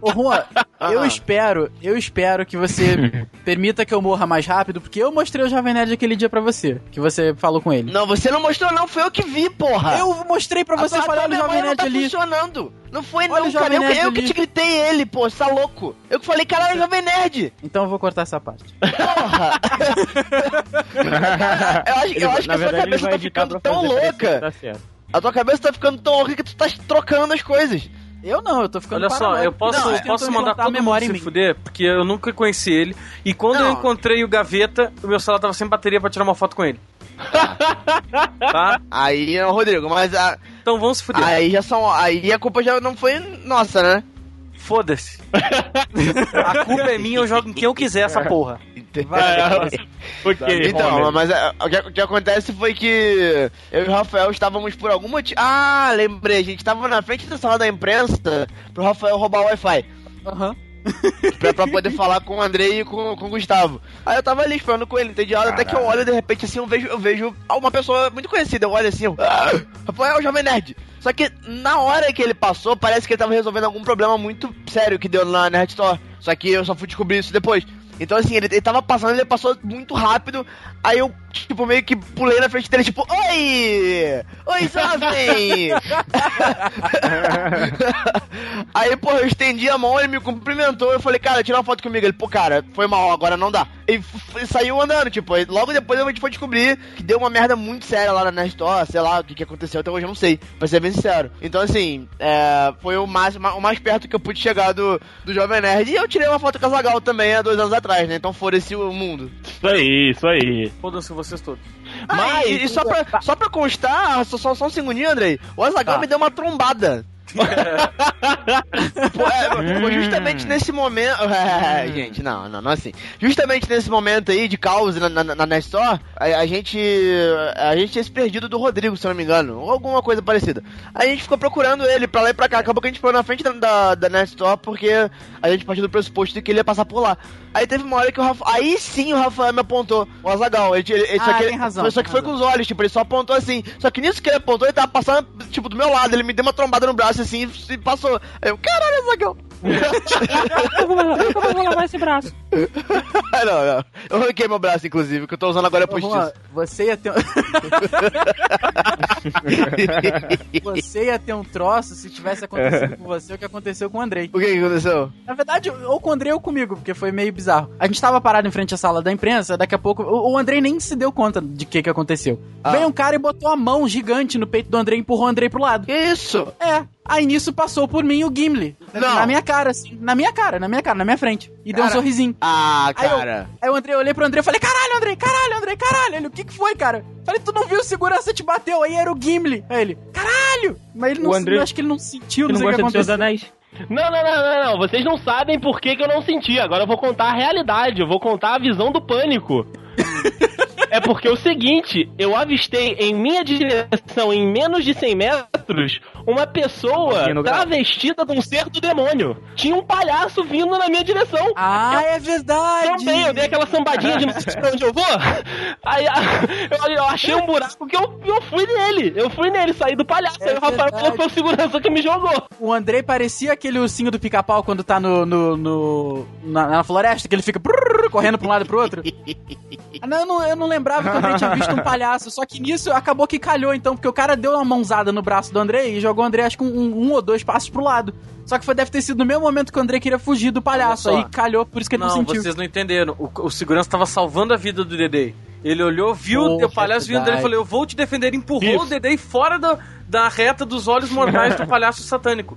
Ô, Juan, eu Ah. espero, eu espero que você permita que eu morra mais rápido, porque eu mostrei o Jovem Nerd aquele dia pra você, que você falou com ele. Não, você não mostrou, não, foi eu que vi, porra! Eu mostrei pra você, A eu falei, tua olha o Jovem Nerd tá ali. funcionando. Não foi Olha não, cara. Eu, eu que te gritei ele, pô, você tá louco. Eu que falei, caralho, Jovem Nerd. Então eu vou cortar essa parte. Porra! eu acho, eu acho que Na a sua verdade, ele cabeça vai tá ficando tão louca. Tá certo. A tua cabeça tá ficando tão louca que tu tá trocando as coisas. Eu não, eu tô ficando Olha só, paranoico. eu posso, Não, eu posso mandar todo a memória mundo em se mim. fuder, porque eu nunca conheci ele. E quando eu Não. encontrei o Gaveta, o meu celular tava sem bateria pra tirar uma foto com ele. tá? Aí, não, Rodrigo, mas a, Então vamos se fuder. aí já são. Aí a culpa já não foi nossa, né? Foda-se. A culpa é minha, eu jogo em quem eu quiser essa porra. ok, Então, Homer. mas é, o, que, o que acontece foi que eu e o Rafael estávamos por algum motivo. Ah, lembrei, a gente estava na frente da sala da imprensa pro Rafael roubar o Wi-Fi. Aham. Pra, pra poder falar com o Andrei e com, com o Gustavo. Aí eu tava ali esperando com ele, entediado, até que eu olho de repente assim, eu vejo, eu vejo uma pessoa muito conhecida, eu olho assim, eu, ah, Rafael Jovem Nerd. Só que na hora que ele passou, parece que ele tava resolvendo algum problema muito sério que deu na Nerd Store. Só que eu só fui descobrir isso depois. Então, assim, ele, ele tava passando, ele passou muito rápido. Aí eu, tipo, meio que pulei na frente dele, tipo, Oi! Oi, jovem! aí, pô, eu estendi a mão, ele me cumprimentou. Eu falei, cara, tira uma foto comigo. Ele, pô, cara, foi mal, agora não dá. E saiu andando, tipo, logo depois a gente foi descobrir que deu uma merda muito séria lá na Store, sei lá o que, que aconteceu, até hoje eu não sei, pra ser bem sincero. Então, assim, é, foi o mais, o mais perto que eu pude chegar do, do Jovem Nerd. E eu tirei uma foto com a Zagal também há dois anos atrás né? Então foda-se o mundo. Isso aí, isso aí. Foda-se vocês todos. Ah, Mas, e, e só, pra, só pra constar, só, só, só um segundinho, Andrei. O Azagal tá. me deu uma trombada. Pô, é, justamente nesse momento. É, gente, não, não, não assim. Justamente nesse momento aí de caos na, na, na Nestor, a, a, gente. A gente tinha se perdido do Rodrigo, se não me engano. Ou alguma coisa parecida. A gente ficou procurando ele pra lá e pra cá. Acabou que a gente foi na frente da, da, da Nestor porque a gente partiu do pressuposto de que ele ia passar por lá. Aí teve uma hora que o Rafael. Aí sim o Rafael me apontou. O Azagal. Ele, ele, ah, só que, tem razão. Só que foi razão. com os olhos, tipo, ele só apontou assim. Só que nisso que ele apontou, ele tava passando, tipo, do meu lado. Ele me deu uma trombada no braço assim e passou. Aí eu, caralho, Azagal. Como eu vou lavar esse braço? não, não. Eu arranquei meu braço, inclusive, que eu tô usando agora é postiço. Você ia ter. você ia ter um troço se tivesse acontecido com você o que aconteceu com o Andrei. O que, que aconteceu? Na verdade, ou com o Andrei ou comigo, porque foi meio bizarro. A gente tava parado em frente à sala da imprensa, daqui a pouco. O, o Andrei nem se deu conta de que que aconteceu. Ah. Veio um cara e botou a mão gigante no peito do Andrei e empurrou o Andrei pro lado. Que isso? É. Aí nisso passou por mim o Gimli. Não. Na minha cara, assim. Na minha cara, na minha cara, na minha frente. E cara. deu um sorrisinho. Ah, cara. Aí eu, aí eu, Andrei, eu olhei pro Andrei e falei, caralho, Andrei, caralho, Andrei, caralho. Ele, o que que foi, cara? Falei, tu não viu o segurança te bateu? Aí era o Gimli. Aí ele, caralho. Mas ele não, Andrei... acho que ele não sentiu, não, não sei o que aconteceu. Não, não, não, não, não. Vocês não sabem por que, que eu não senti. Agora eu vou contar a realidade. Eu vou contar a visão do pânico. é porque é o seguinte, eu avistei em minha direção, em menos de 100 metros, uma pessoa travestida de um ser do demônio. Tinha um palhaço vindo na minha direção. Ah, eu, é verdade. Também, eu dei aquela sambadinha de não sei pra onde eu vou. Aí eu, eu, achei um buraco que eu, eu fui nele. Eu fui nele, saí do palhaço. É aí o Rafael falou que foi o segurança que me jogou. O Andrei parecia aquele ursinho do pica-pau quando tá no, no, no na, na, floresta, que ele fica brrr, correndo pra um lado e pro outro. Ah, não, eu não, eu não lembrava que o Andrei tinha visto um palhaço. Só que nisso acabou que calhou, então, porque o cara deu uma mãozada no braço do Andrei e jogou o Andrei, acho que um, um ou dois passos pro lado. Só que foi, deve ter sido no mesmo momento que o André queria fugir do palhaço. Aí calhou, por isso que ele não, não sentiu. vocês não entenderam. O, o segurança tava salvando a vida do Dedê. Ele olhou, viu o palhaço vindo dele e falou: Eu vou te defender. Empurrou isso. o Dedê fora da, da reta dos olhos mortais do palhaço satânico.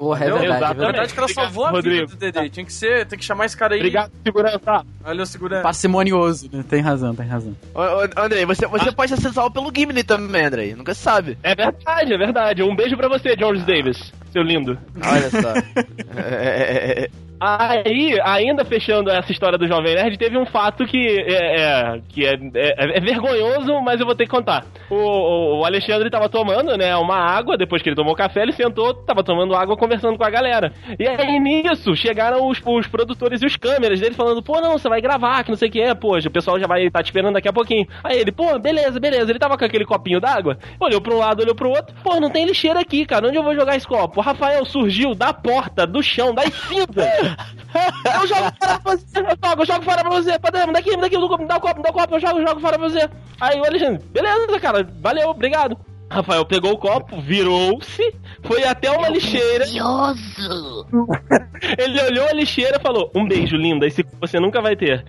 Porra, é verdade. É verdade que ela salvou a vida do Dedê. Tinha que ser, tem que chamar esse cara aí. Obrigado, segurança. Valeu, segurança. Parcimonioso, né? Tem razão, tem razão. Ô, ô, Andrei, você, você ah. pode ser salvo pelo Gimli também, Andrei. Nunca se sabe. É verdade, é verdade. Um beijo pra você, George Davis. Seu lindo. Olha só. é, é, Aí, ainda fechando essa história do Jovem Nerd, teve um fato que é, é que é, é, é, vergonhoso, mas eu vou ter que contar. O, o Alexandre tava tomando, né, uma água, depois que ele tomou café, ele sentou, tava tomando água, conversando com a galera. E aí, nisso, chegaram os, os produtores e os câmeras dele falando, pô, não, você vai gravar, que não sei o que é, pô, o pessoal já vai estar tá te esperando daqui a pouquinho. Aí ele, pô, beleza, beleza. Ele tava com aquele copinho d'água, olhou pra um lado, olhou pro outro, pô, não tem lixeira aqui, cara, onde eu vou jogar esse copo? O Rafael surgiu da porta, do chão, das cinzas. Eu jogo fora pra você, eu jogo, eu jogo fora pra você. Padrão, me dá aqui, me dá aqui, me dá o copo, me dá o copo, eu jogo, eu jogo fora pra você. Aí o Alexandre, beleza, cara, valeu, obrigado. Rafael pegou o copo, virou-se, foi até uma lixeira. Curioso! Ele olhou a lixeira e falou: Um beijo, linda, esse você nunca vai ter.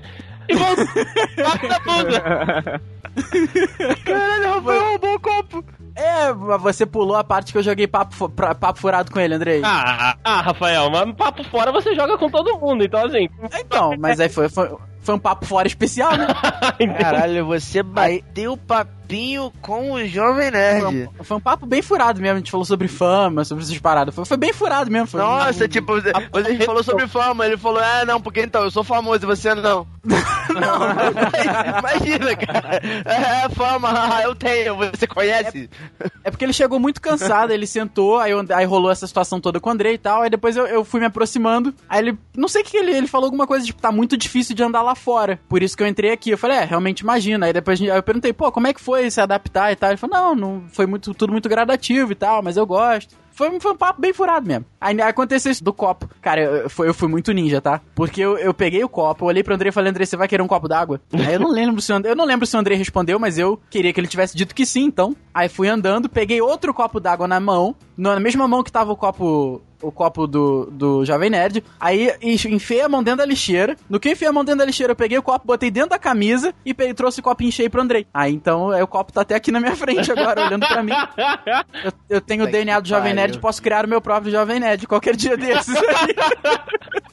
E voltou. Caralho, Rafael roubou o copo. É, você pulou a parte que eu joguei papo, pra, papo furado com ele, Andrei. Ah, ah, Rafael, mas papo fora você joga com todo mundo, então assim. Então, mas aí foi, foi, foi um papo fora especial, né? Caralho, você bateu papinho com o Jovem Foi Nerd. um, foi um papo bem furado mesmo. A gente falou sobre fama, sobre essas paradas. Foi, foi bem furado mesmo. Foi Nossa, um- tipo, você você falou sobre fama, ele falou, ah, não, porque então, eu sou famoso e você não. não, imagina, cara. É, fama, haha, eu tenho, você conhece? É porque ele chegou muito cansado, ele sentou, aí, eu- aí rolou essa situação toda com o Andrei e tal, aí depois eu, eu fui me aproximando, aí ele, não sei o que ele, ele falou alguma coisa, tipo, tá muito difícil de andar lá fora, por isso que eu entrei aqui, eu falei, é, realmente imagina, aí depois aí eu perguntei, pô, como é que foi se adaptar e tal, ele falou, não, não foi muito, tudo muito gradativo e tal, mas eu gosto. Foi, foi um papo bem furado mesmo. Aí aconteceu isso do copo. Cara, eu, eu fui, eu fui muito ninja, tá? Porque eu, eu peguei o copo, eu olhei pro André e falei, André, você vai querer um copo d'água? Aí eu não lembro se o André, eu não lembro se o André respondeu, mas eu queria que ele tivesse dito que sim, então. Aí fui andando, peguei outro copo d'água na mão, na mesma mão que tava o copo o copo do, do Jovem Nerd. Aí enfiei a mão dentro da lixeira. No que eu enfiei a mão dentro da lixeira, eu peguei o copo, botei dentro da camisa e peguei, trouxe o copo e enchei pro Andrei. Aí então aí o copo tá até aqui na minha frente agora, olhando pra mim. Eu, eu tenho o Puta DNA do Jovem pariu. Nerd, posso criar o meu próprio Jovem Nerd qualquer dia desses.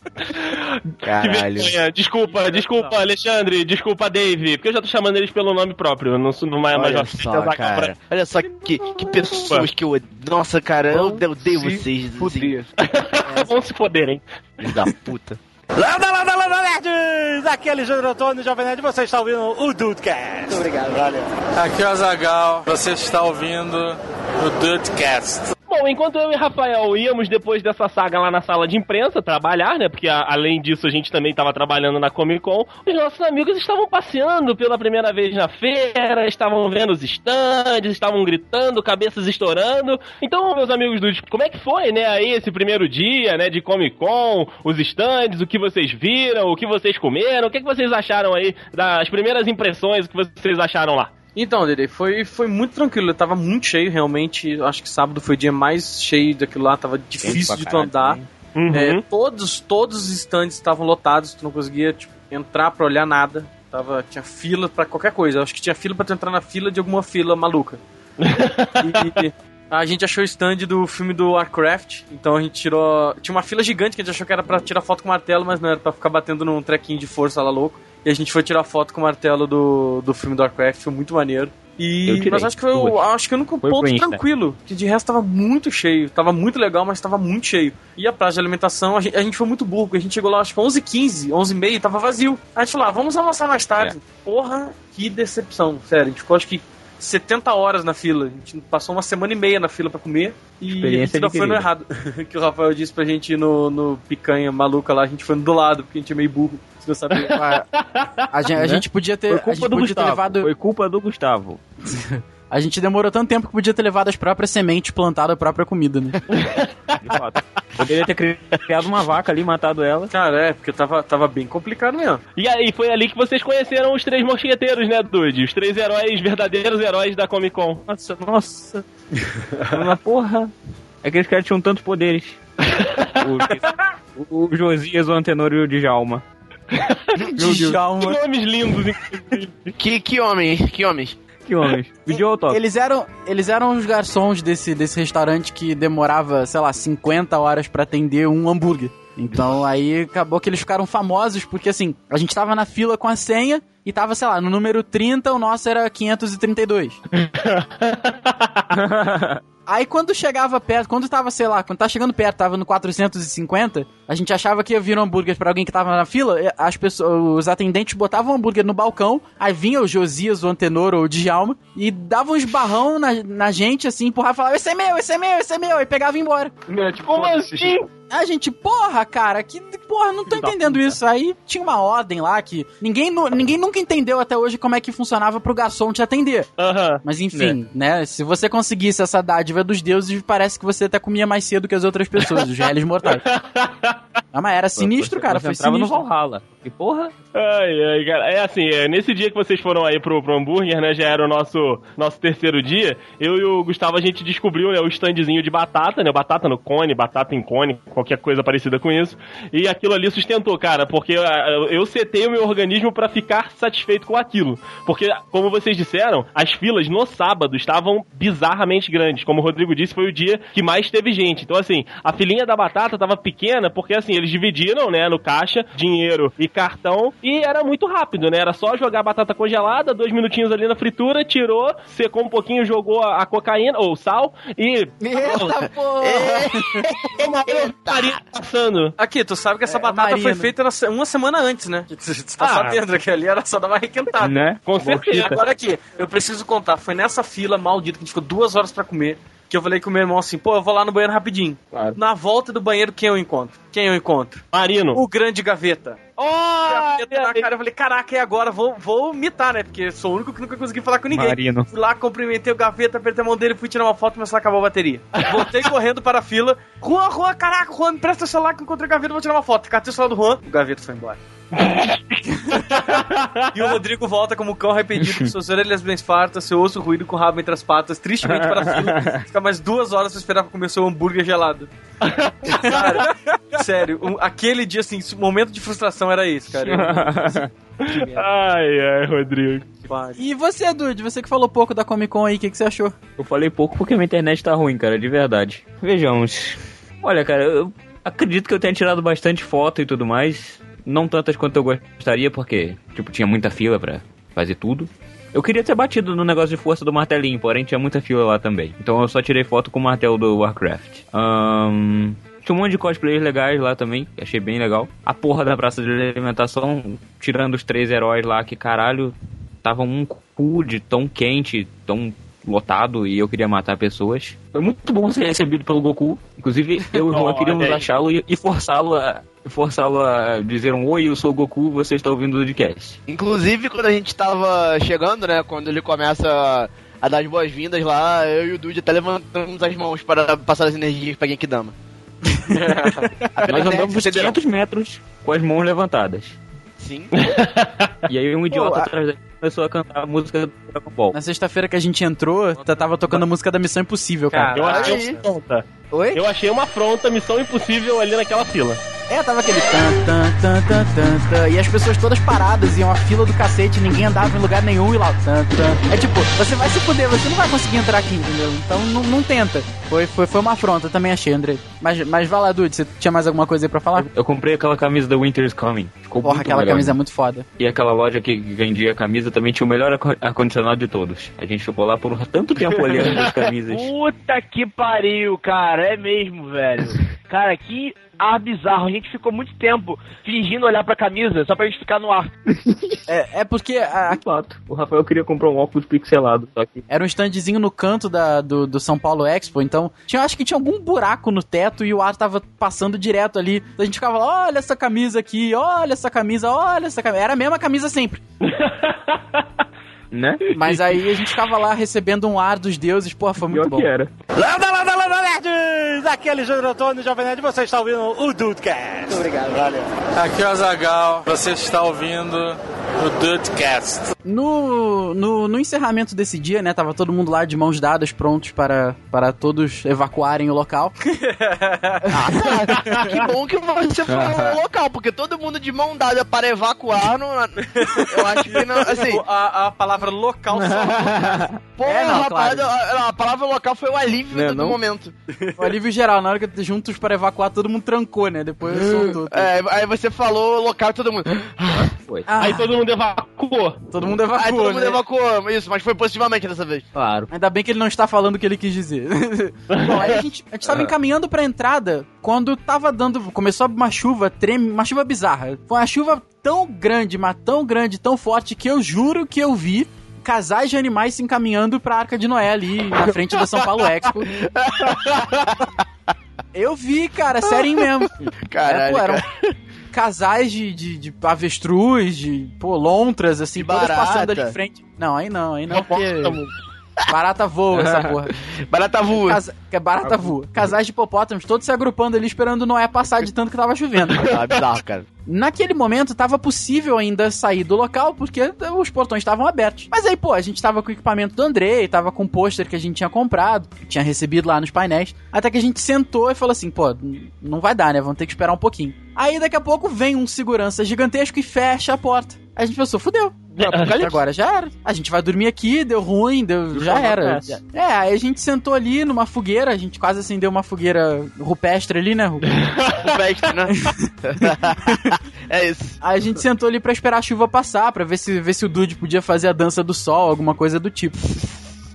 Que Caralho. vergonha. Desculpa, desculpa, Alexandre, desculpa, Dave, porque eu já tô chamando eles pelo nome próprio, eu não sou não é mais Olha só, cara. Olha só que, que pessoas que eu odeio. Nossa, cara, eu odeio vocês. Assim, Vão se foderem. filhos da puta. Landa, landa, landa, nerds! Aqui é Alexandre Antônio, Jovem Nerd, você está ouvindo o Dudecast. Muito obrigado. Valeu. Aqui é o Azagal. Você está ouvindo o Dudecast. Bom, enquanto eu e Rafael íamos depois dessa saga lá na sala de imprensa trabalhar, né? Porque a- além disso a gente também estava trabalhando na Comic Con. Os nossos amigos estavam passeando pela primeira vez na feira, estavam vendo os stands, estavam gritando, cabeças estourando. Então, meus amigos do como é que foi, né? Aí esse primeiro dia, né? De Comic Con, os stands, o que vocês viram, o que vocês comeram, o que, que vocês acharam aí das primeiras impressões, o que vocês acharam lá? Então, Dede, foi, foi muito tranquilo. Tava muito cheio, realmente. Acho que sábado foi o dia mais cheio daquilo lá. Tava difícil de tu andar. Uhum. É, todos, todos os stands estavam lotados. Tu não conseguia tipo, entrar pra olhar nada. Tava, tinha fila pra qualquer coisa. Acho que tinha fila pra tu entrar na fila de alguma fila maluca. E a gente achou o stand do filme do Warcraft. Então a gente tirou. Tinha uma fila gigante que a gente achou que era pra tirar foto com o martelo, mas não era pra ficar batendo num trequinho de força lá louco. E a gente foi tirar foto com o martelo do, do filme do Warcraft, foi muito maneiro. Eu E, mas acho que foi duas. acho que o único Foi ponto Insta. tranquilo, que de resto tava muito cheio, tava muito legal, mas tava muito cheio. E a praça de alimentação, a gente, a gente foi muito burro, porque a gente chegou lá acho que 11h15, 11h30, tava vazio. A gente falou, ah, vamos almoçar mais tarde. É. Porra, que decepção, sério, a gente ficou acho que 70 horas na fila, a gente passou uma semana e meia na fila pra comer e a gente ainda foi no errado. que o Rafael disse pra gente ir no, no picanha maluca lá, a gente foi no do lado, porque a gente é meio burro, não sabia. A gente, a Né? gente podia ter, Foi culpa do Gustavo. levado. Foi culpa do Gustavo. A gente demorou tanto tempo que podia ter levado as próprias sementes, plantado a própria comida, né? De fato. Poderia ter cri- criado uma vaca ali, matado ela. Cara, é, porque tava, tava bem complicado mesmo. E aí, foi ali que vocês conheceram os três mosqueteiros, né, Dude? Os três heróis, verdadeiros heróis da Comic Con. Nossa, nossa. Uma porra. Aqueles caras tinham tantos poderes. O, o Josias, o Antenor e o Djalma. Djalma. Que nomes lindos, inclusive. Que, que homem, que homens. Que homens. Vídeo top. Eles eram, eles eram os garçons desse, desse restaurante que demorava, sei lá, 50 horas pra atender um hambúrguer. Então aí acabou que eles ficaram famosos, porque assim, a gente tava na fila com a senha e tava, sei lá, no número 30, o nosso era 532. Aí quando chegava perto, quando tava, sei lá, quando tá chegando perto, tava no 450, a gente achava que ia vir um hambúrguer pra alguém que tava na fila, e as pessoas, os atendentes botavam o hambúrguer no balcão, aí vinha o Josias, o Antenor ou o Djalma, e davam um esbarrão na, na gente, assim, empurrava e falava, esse é meu, esse é meu, esse é meu, aí pegava e ia embora. Como assim? A gente, porra, cara, que porra, não tô entendendo isso. Aí tinha uma ordem lá que ninguém, ninguém nunca entendeu até hoje como é que funcionava pro garçom te atender. Mas enfim, né? Se você conseguisse essa dádiva dos deuses, parece que você até comia mais cedo que as outras pessoas, os réis mortais. Ah, mas era sinistro, Você- cara, você foi entrava sinistro. no Valhalla. Que porra? Ai, ai, cara. É assim, é, nesse dia que vocês foram aí pro, pro hambúrguer, né? Já era o nosso, nosso terceiro dia. Eu e o Gustavo, a gente descobriu né, o standzinho de batata, né? Batata no cone, batata em cone, qualquer coisa parecida com isso. E aquilo ali sustentou, cara, porque ah, eu setei o meu organismo pra ficar satisfeito com aquilo. Porque, como vocês disseram, as filas no sábado estavam bizarramente grandes. Como o Rodrigo disse, foi o dia que mais teve gente. Então, assim, a filinha da batata tava pequena porque, assim, eles dividiram, né, no caixa, dinheiro e cartão e era muito rápido, né? Era só jogar batata congelada, dois minutinhos ali na fritura, tirou, secou um pouquinho, jogou a, a cocaína ou sal e. Eita porra! Farinha passando. Aqui, tu sabe que essa batata Marina. foi feita na uma semana antes, né? Você tá Ah. sabendo que ali era só dar uma requentada. Né? Com certeza. agora aqui, eu preciso contar, foi nessa fila maldita que a gente ficou duas horas pra comer, que eu falei com o meu irmão assim, pô, eu vou lá no banheiro rapidinho. Claro. Na volta do banheiro, quem eu encontro? Quem eu encontro? Marino. O grande gaveta. Gaveta na cara, eu falei, caraca, e agora? Vou, vou imitar, né? Porque sou o único que nunca consegui falar com ninguém. Marino. Fui lá, cumprimentei o gaveta, apertei a mão dele, fui tirar uma foto, mas só acabou a bateria. Voltei correndo para a fila. Juan, Juan, caraca, Juan, me presta o celular que eu encontrei o gaveta, vou tirar uma foto. Catei o celular do Juan, o gaveta foi embora. e o Rodrigo volta como um cão arrependido, com suas orelhas bem fartas, seu osso ruído com o rabo entre as patas, tristemente para a fila. Fica mais duas horas pra esperar pra comer seu hambúrguer gelado. Cara, sério, um- aquele dia, assim, o momento de frustração era esse, cara. Ai, ai, Rodrigo. E você, Dude, você que falou pouco da Comic Con aí, o que, que você achou? Eu falei pouco porque minha internet tá ruim, cara, de verdade. Vejamos. Olha, cara, eu acredito que eu tenha tirado bastante foto e tudo mais. Não tantas quanto eu gostaria, porque, tipo, tinha muita fila pra fazer tudo. Eu queria ter batido no negócio de força do martelinho, porém tinha muita fila lá também. Então eu só tirei foto com o martelo do Warcraft. Ahn, Tinha um monte de cosplayers legais lá também, achei bem legal. A porra da praça de alimentação, tirando os três heróis lá, que caralho, tava um cu de tão quente, tão lotado e eu queria matar pessoas. Foi muito bom ser recebido pelo Goku. Inclusive, eu e o Juan queríamos achá-lo e, e forçá-lo a forçá-lo a dizer um oi, eu sou o Goku, você está ouvindo o podcast. Inclusive, quando a gente tava chegando, né? Quando ele começa a dar as boas-vindas lá, eu e o Dude até levantamos as mãos para passar as energias pra Genkidama. Nós andamos uns 300 metros com as mãos levantadas. Sim. E aí um idiota Pô, atrás da gente começou a cantar a música do Dragon Ball. Na sexta-feira que a gente entrou, tá- tava tocando a música da Missão Impossível, cara. Eu achei uma afronta. Oi? Eu achei uma afronta, missão impossível ali naquela fila. É, tava aquele tan, tan, tan, tan, tan, tan, e as pessoas todas paradas, iam a fila do cacete, ninguém andava em lugar nenhum e lá, tan, tan. É tipo, você vai se fuder, você não vai conseguir entrar aqui, entendeu? Então não, não tenta. Foi, foi, foi uma afronta, também achei, André. Mas, mas vai lá, Dude, você tinha mais alguma coisa aí pra falar? Eu comprei aquela camisa da Winter's Coming. Ficou Porra, muito aquela legal. camisa é muito foda. E aquela loja que vendia camisa também tinha o melhor ar-condicionado de todos. A gente ficou lá por tanto tempo olhando as camisas. Puta que pariu, cara. É mesmo, velho. Cara, que ar bizarro. A gente ficou muito tempo fingindo olhar pra camisa só pra gente ficar no ar. É, é porque a- fato, o Rafael queria comprar um óculos pixelado, só que era um standzinho no canto da, do, do São Paulo Expo, então tinha, acho que tinha algum buraco no teto e o ar tava passando direto ali. Então a gente ficava lá, olha essa camisa aqui, olha essa camisa, olha essa camisa. Era a mesma camisa sempre. né? Mas aí a gente ficava lá recebendo um ar dos deuses, porra, foi muito Pior bom. que era. Landa, landa, landa, nerds! Aqui é Alexandre Antônio, Jovem Nerd, você está ouvindo o Dudecast. Muito obrigado, valeu. Aqui é o Azagal, você está ouvindo o Dudecast. No, no, no encerramento desse dia, né, tava todo mundo lá de mãos dadas, prontos para, para todos evacuarem o local. Ah, que bom que você foi no local, porque todo mundo de mão dada para evacuar, não, eu acho que não, assim, A, a palavra local só. porra, É, não, rapaz, claro. a, a palavra local foi o alívio Né, do, do não? momento. O alívio geral, na hora que juntos para evacuar, todo mundo trancou, né, depois soltou. tudo. É, aí você falou local e todo mundo. Foi. Ah, Aí todo mundo evacuou. todo mundo evacuou, Aí todo mundo né? evacuou, isso, mas foi positivamente dessa vez. Claro. Ainda bem que ele não está falando o que ele quis dizer. Bom, aí a gente, a gente tava encaminhando pra entrada quando tava dando. Começou uma chuva treme, uma chuva bizarra. Foi uma chuva tão grande, mas tão grande, tão forte, que eu juro que eu vi casais de animais se encaminhando pra Arca de Noé ali na frente da São Paulo Expo. Eu vi, cara, sério mesmo. Caralho, É, pô, cara. Casais de, de, de avestruz, de pô, lontras, assim, De todas passando ali em frente. Não, aí não, aí não, porque. Barata voa essa porra. Barata voa. Casa... que é barata voa. Casais de hipopótamos, todos se agrupando ali, esperando o Noé passar de tanto que tava chovendo. Ah, bizarro, cara. Naquele momento, tava possível ainda sair do local, porque os portões estavam abertos. Mas aí, pô, a gente tava com o equipamento do Andrei, tava com o pôster que a gente tinha comprado, tinha recebido lá nos painéis. Até que a gente sentou e falou assim, pô, não vai dar, né? Vamos ter que esperar um pouquinho. Aí, daqui a pouco, vem um segurança gigantesco e fecha a porta. Aí a gente pensou, fudeu. Agora já era. A gente vai dormir aqui, deu ruim, deu, já era. Já- É, aí a gente sentou ali numa fogueira, a gente quase acendeu uma fogueira rupestre ali, né? Ru? O mestre, né? É isso. A gente sentou ali pra esperar a chuva passar, pra ver se, ver se o Dude podia fazer a dança do sol, alguma coisa do tipo.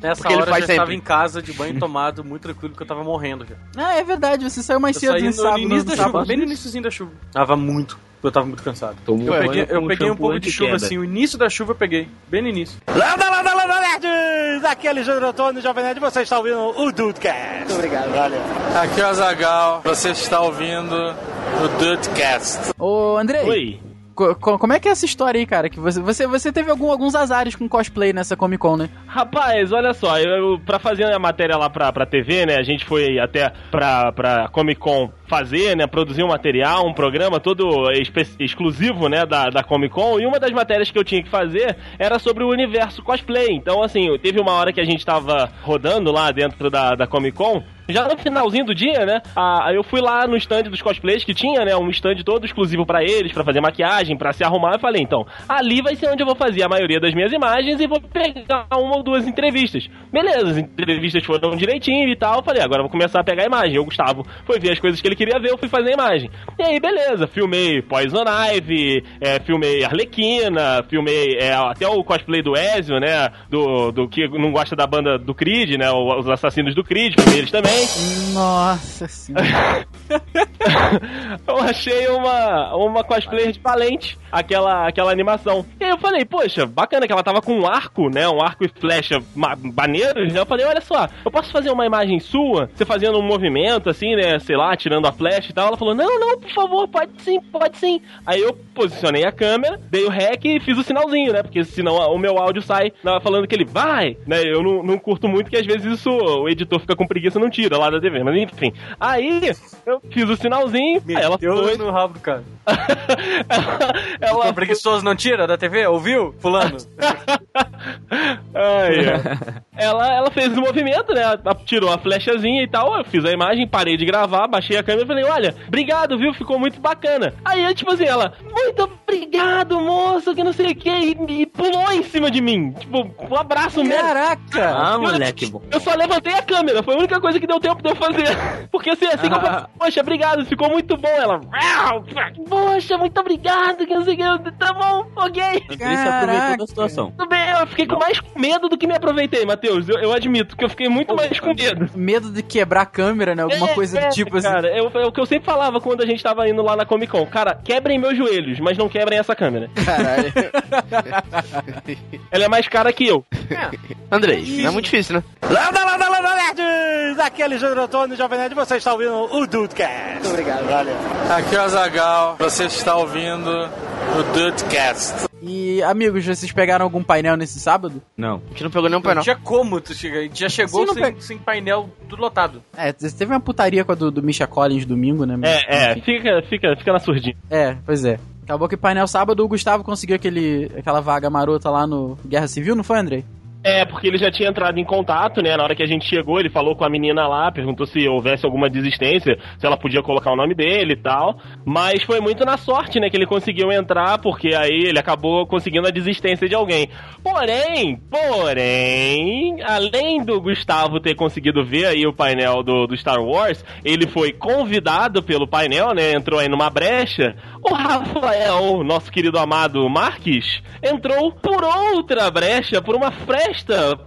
Nessa Porque ele hora eu já faz sempre. estava em casa, de banho tomado, muito tranquilo, porque eu tava morrendo já. Ah, é verdade, você saiu mais Eu cedo saí no no, sábado. início da chuva, bem no iníciozinho da chuva. Tava muito, eu tava muito cansado. Tomou Eu peguei, eu peguei um pouco de chuva anti-queda. assim, o início da chuva eu peguei, bem no início. Landa, landa, landa, nerds! Aqui é Alexandre Antônio, Jovem Nerd, você está ouvindo o Dudecast. Muito obrigado. Valeu. Aqui é o Azagal. Você está ouvindo o Dudecast. Ô, Andrei, Oi. co- co- como é que é essa história aí, cara? Que você, você, você teve algum- alguns azares com cosplay nessa Comic Con, né? Rapaz, olha só, eu, eu- pra fazer a matéria lá pra, pra TV, né, a gente foi até pra, pra Comic Con fazer, né, produzir um material, um programa todo exclusivo, né, da, da Comic Con, e uma das matérias que eu tinha que fazer era sobre o universo cosplay. Então, assim, teve uma hora que a gente tava rodando lá dentro da, da Comic Con, já no finalzinho do dia, né? ah, eu fui lá no stand dos cosplays que tinha, né? Um stand todo exclusivo pra eles, pra fazer maquiagem, pra se arrumar. Eu falei, então, ali vai ser onde eu vou fazer a maioria das minhas imagens e vou pegar uma ou duas entrevistas. Beleza, as entrevistas foram direitinho e tal. Eu falei, agora eu vou começar a pegar a imagem. O Gustavo foi ver as coisas que ele queria ver, eu fui fazer a imagem. E aí, beleza, filmei Poison Ivy, é, filmei Arlequina, filmei é, até o cosplay do Ezio, né? Do, do que não gosta da banda do Creed, né? Os assassinos do Creed, filmei eles também. Nossa senhora. eu achei uma, uma cosplayer de Valente, aquela, aquela animação. E aí eu falei, poxa, bacana que ela tava com um arco, né? Um arco e flecha ma- maneiros. né? Eu falei, olha só, eu posso fazer uma imagem sua, você fazendo um movimento assim, né? Sei lá, tirando a flecha e tal. Ela falou, não, não, por favor, pode sim, pode sim. Aí eu posicionei a câmera, dei o rec e fiz o sinalzinho, né? Porque senão o meu áudio sai né, falando que ele vai, né? Eu não, não curto muito que às vezes isso o editor fica com preguiça e não tira lá da TV, mas enfim. Aí eu fiz o sinalzinho, aí ela foi. no rabo do cara. ela O preguiçoso não tira da TV? Ouviu? Fulano. Ai, é. ela, ela fez o movimento, né? Ela tirou a flechazinha e tal. Eu fiz a imagem, parei de gravar, baixei a câmera e falei: Olha, obrigado, viu? Ficou muito bacana. Aí, tipo assim, ela, muito obrigado, moço, que não sei o que, e, e pulou em cima de mim. Tipo, um abraço mesmo. Caraca! Ah, moleque bom. Eu só levantei a câmera, foi a única coisa que deu tempo de eu fazer. Porque assim, assim que eu falei, poxa, obrigado, ficou muito bom. Ela, poxa, muito obrigado, que não sei o que, tá bom, ok. Aproveitou Caraca. da situação. Tudo bem, eu fiquei com mais medo do que me aproveitei, Matheus. Eu, eu admito que eu fiquei muito mais com medo. Medo de quebrar a câmera, né? Alguma É, coisa é, do tipo assim. Cara, eu- é o que eu sempre falava quando a gente tava indo lá na Comic Con. Cara, quebrem meus joelhos, mas não quebrem essa câmera. Caralho. Ela é mais cara que eu. Andrei, não é muito difícil, né? Landa, landa, landa, nerds! Aqui é Alexandre Antônio, Jovem Nerd, você está ouvindo o Dudecast. Muito obrigado. Valeu. Aqui é o Azagal. Você está ouvindo o Dudecast. E, amigos, vocês pegaram algum painel nesse sábado? Não. A gente não pegou nenhum Não painel. tinha como tu chegar. A gente já chegou Sim, não sem, pega- sem painel tudo lotado. É, teve uma putaria com a do, do Misha Collins domingo, né? É, é, Enfim. fica, fica, fica na surdinha. É, pois é. Acabou que painel sábado o Gustavo conseguiu aquele, aquela vaga marota lá no Guerra Civil, não foi, Andrei? É, porque ele já tinha entrado em contato, né? Na hora que a gente chegou, ele falou com a menina lá, perguntou se houvesse alguma desistência, se ela podia colocar o nome dele e tal. Mas foi muito na sorte, né, que ele conseguiu entrar, porque aí ele acabou conseguindo a desistência de alguém. Porém, porém, além do Gustavo ter conseguido ver aí o painel do, do Star Wars, ele foi convidado pelo painel, né? Entrou aí numa brecha. O Rafael, nosso querido amado Marques, entrou por outra brecha, por uma fresta,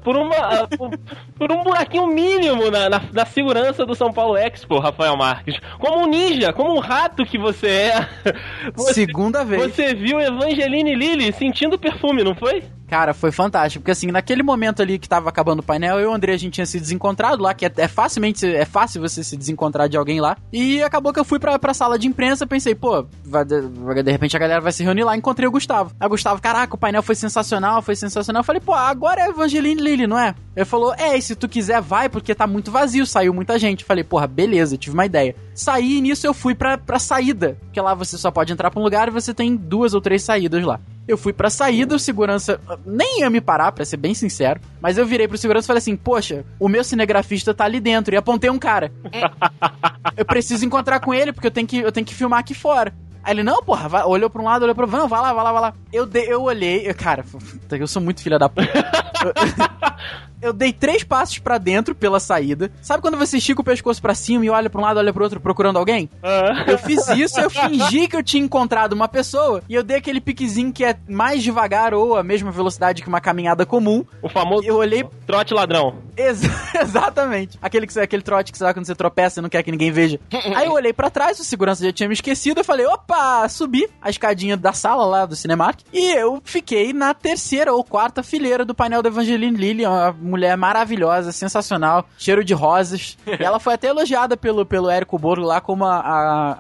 por uma. por, por um buraquinho mínimo na, na, na segurança do São Paulo Expo, Rafael Marques. Como um ninja, como um rato que você é. Você, Segunda vez. você viu Evangeline Lilly sentindo perfume, não foi? Cara, foi fantástico, porque assim, naquele momento ali que tava acabando o painel, eu e o André, a gente tinha se desencontrado lá, que é, é facilmente, é fácil você se desencontrar de alguém lá, e acabou que eu fui pra, pra sala de imprensa, pensei, pô, vai, de, repente a galera vai se reunir lá, encontrei o Gustavo. Aí o Gustavo, caraca, o painel foi sensacional, foi sensacional. Eu falei, pô, agora é Evangeline Lilly, não é? Ele falou, é, e se tu quiser vai, porque tá muito vazio, saiu muita gente. Eu falei, porra, beleza, tive uma ideia. Saí e nisso eu fui pra, pra saída, porque lá você só pode entrar pra um lugar e você tem duas ou três saídas lá. Eu fui pra saída, o segurança nem ia me parar, pra ser bem sincero. Mas eu virei pro segurança e falei assim: Poxa, o meu cinegrafista tá ali dentro. E apontei um cara. eu preciso encontrar com ele, porque eu tenho que, eu tenho que filmar aqui fora. Aí ele, não, porra, vai- olhou pra um lado, olhou pro outro, vai lá, vai lá, vai lá. Eu, dei- eu olhei, eu- cara, eu sou muito filha da puta. Eu dei três passos pra dentro pela saída. Sabe quando você estica o pescoço pra cima e olha pra um lado, olha pro outro procurando alguém? Eu fiz isso, eu fingi que eu tinha encontrado uma pessoa e eu dei aquele piquezinho que é mais devagar ou a mesma velocidade que uma caminhada comum. O famoso Eu olhei trote ladrão. Ex- exatamente. Aquele, que, aquele trote que você dá quando você tropeça e não quer que ninguém veja. Aí eu olhei pra trás, o segurança já tinha me esquecido. Eu falei, opa, subi a escadinha da sala lá do Cinemark. E eu fiquei na terceira ou quarta fileira do painel da Evangeline Lilly, uma mulher maravilhosa, sensacional, cheiro de rosas. E ela foi até elogiada pelo, pelo Érico Borgo lá como a, a-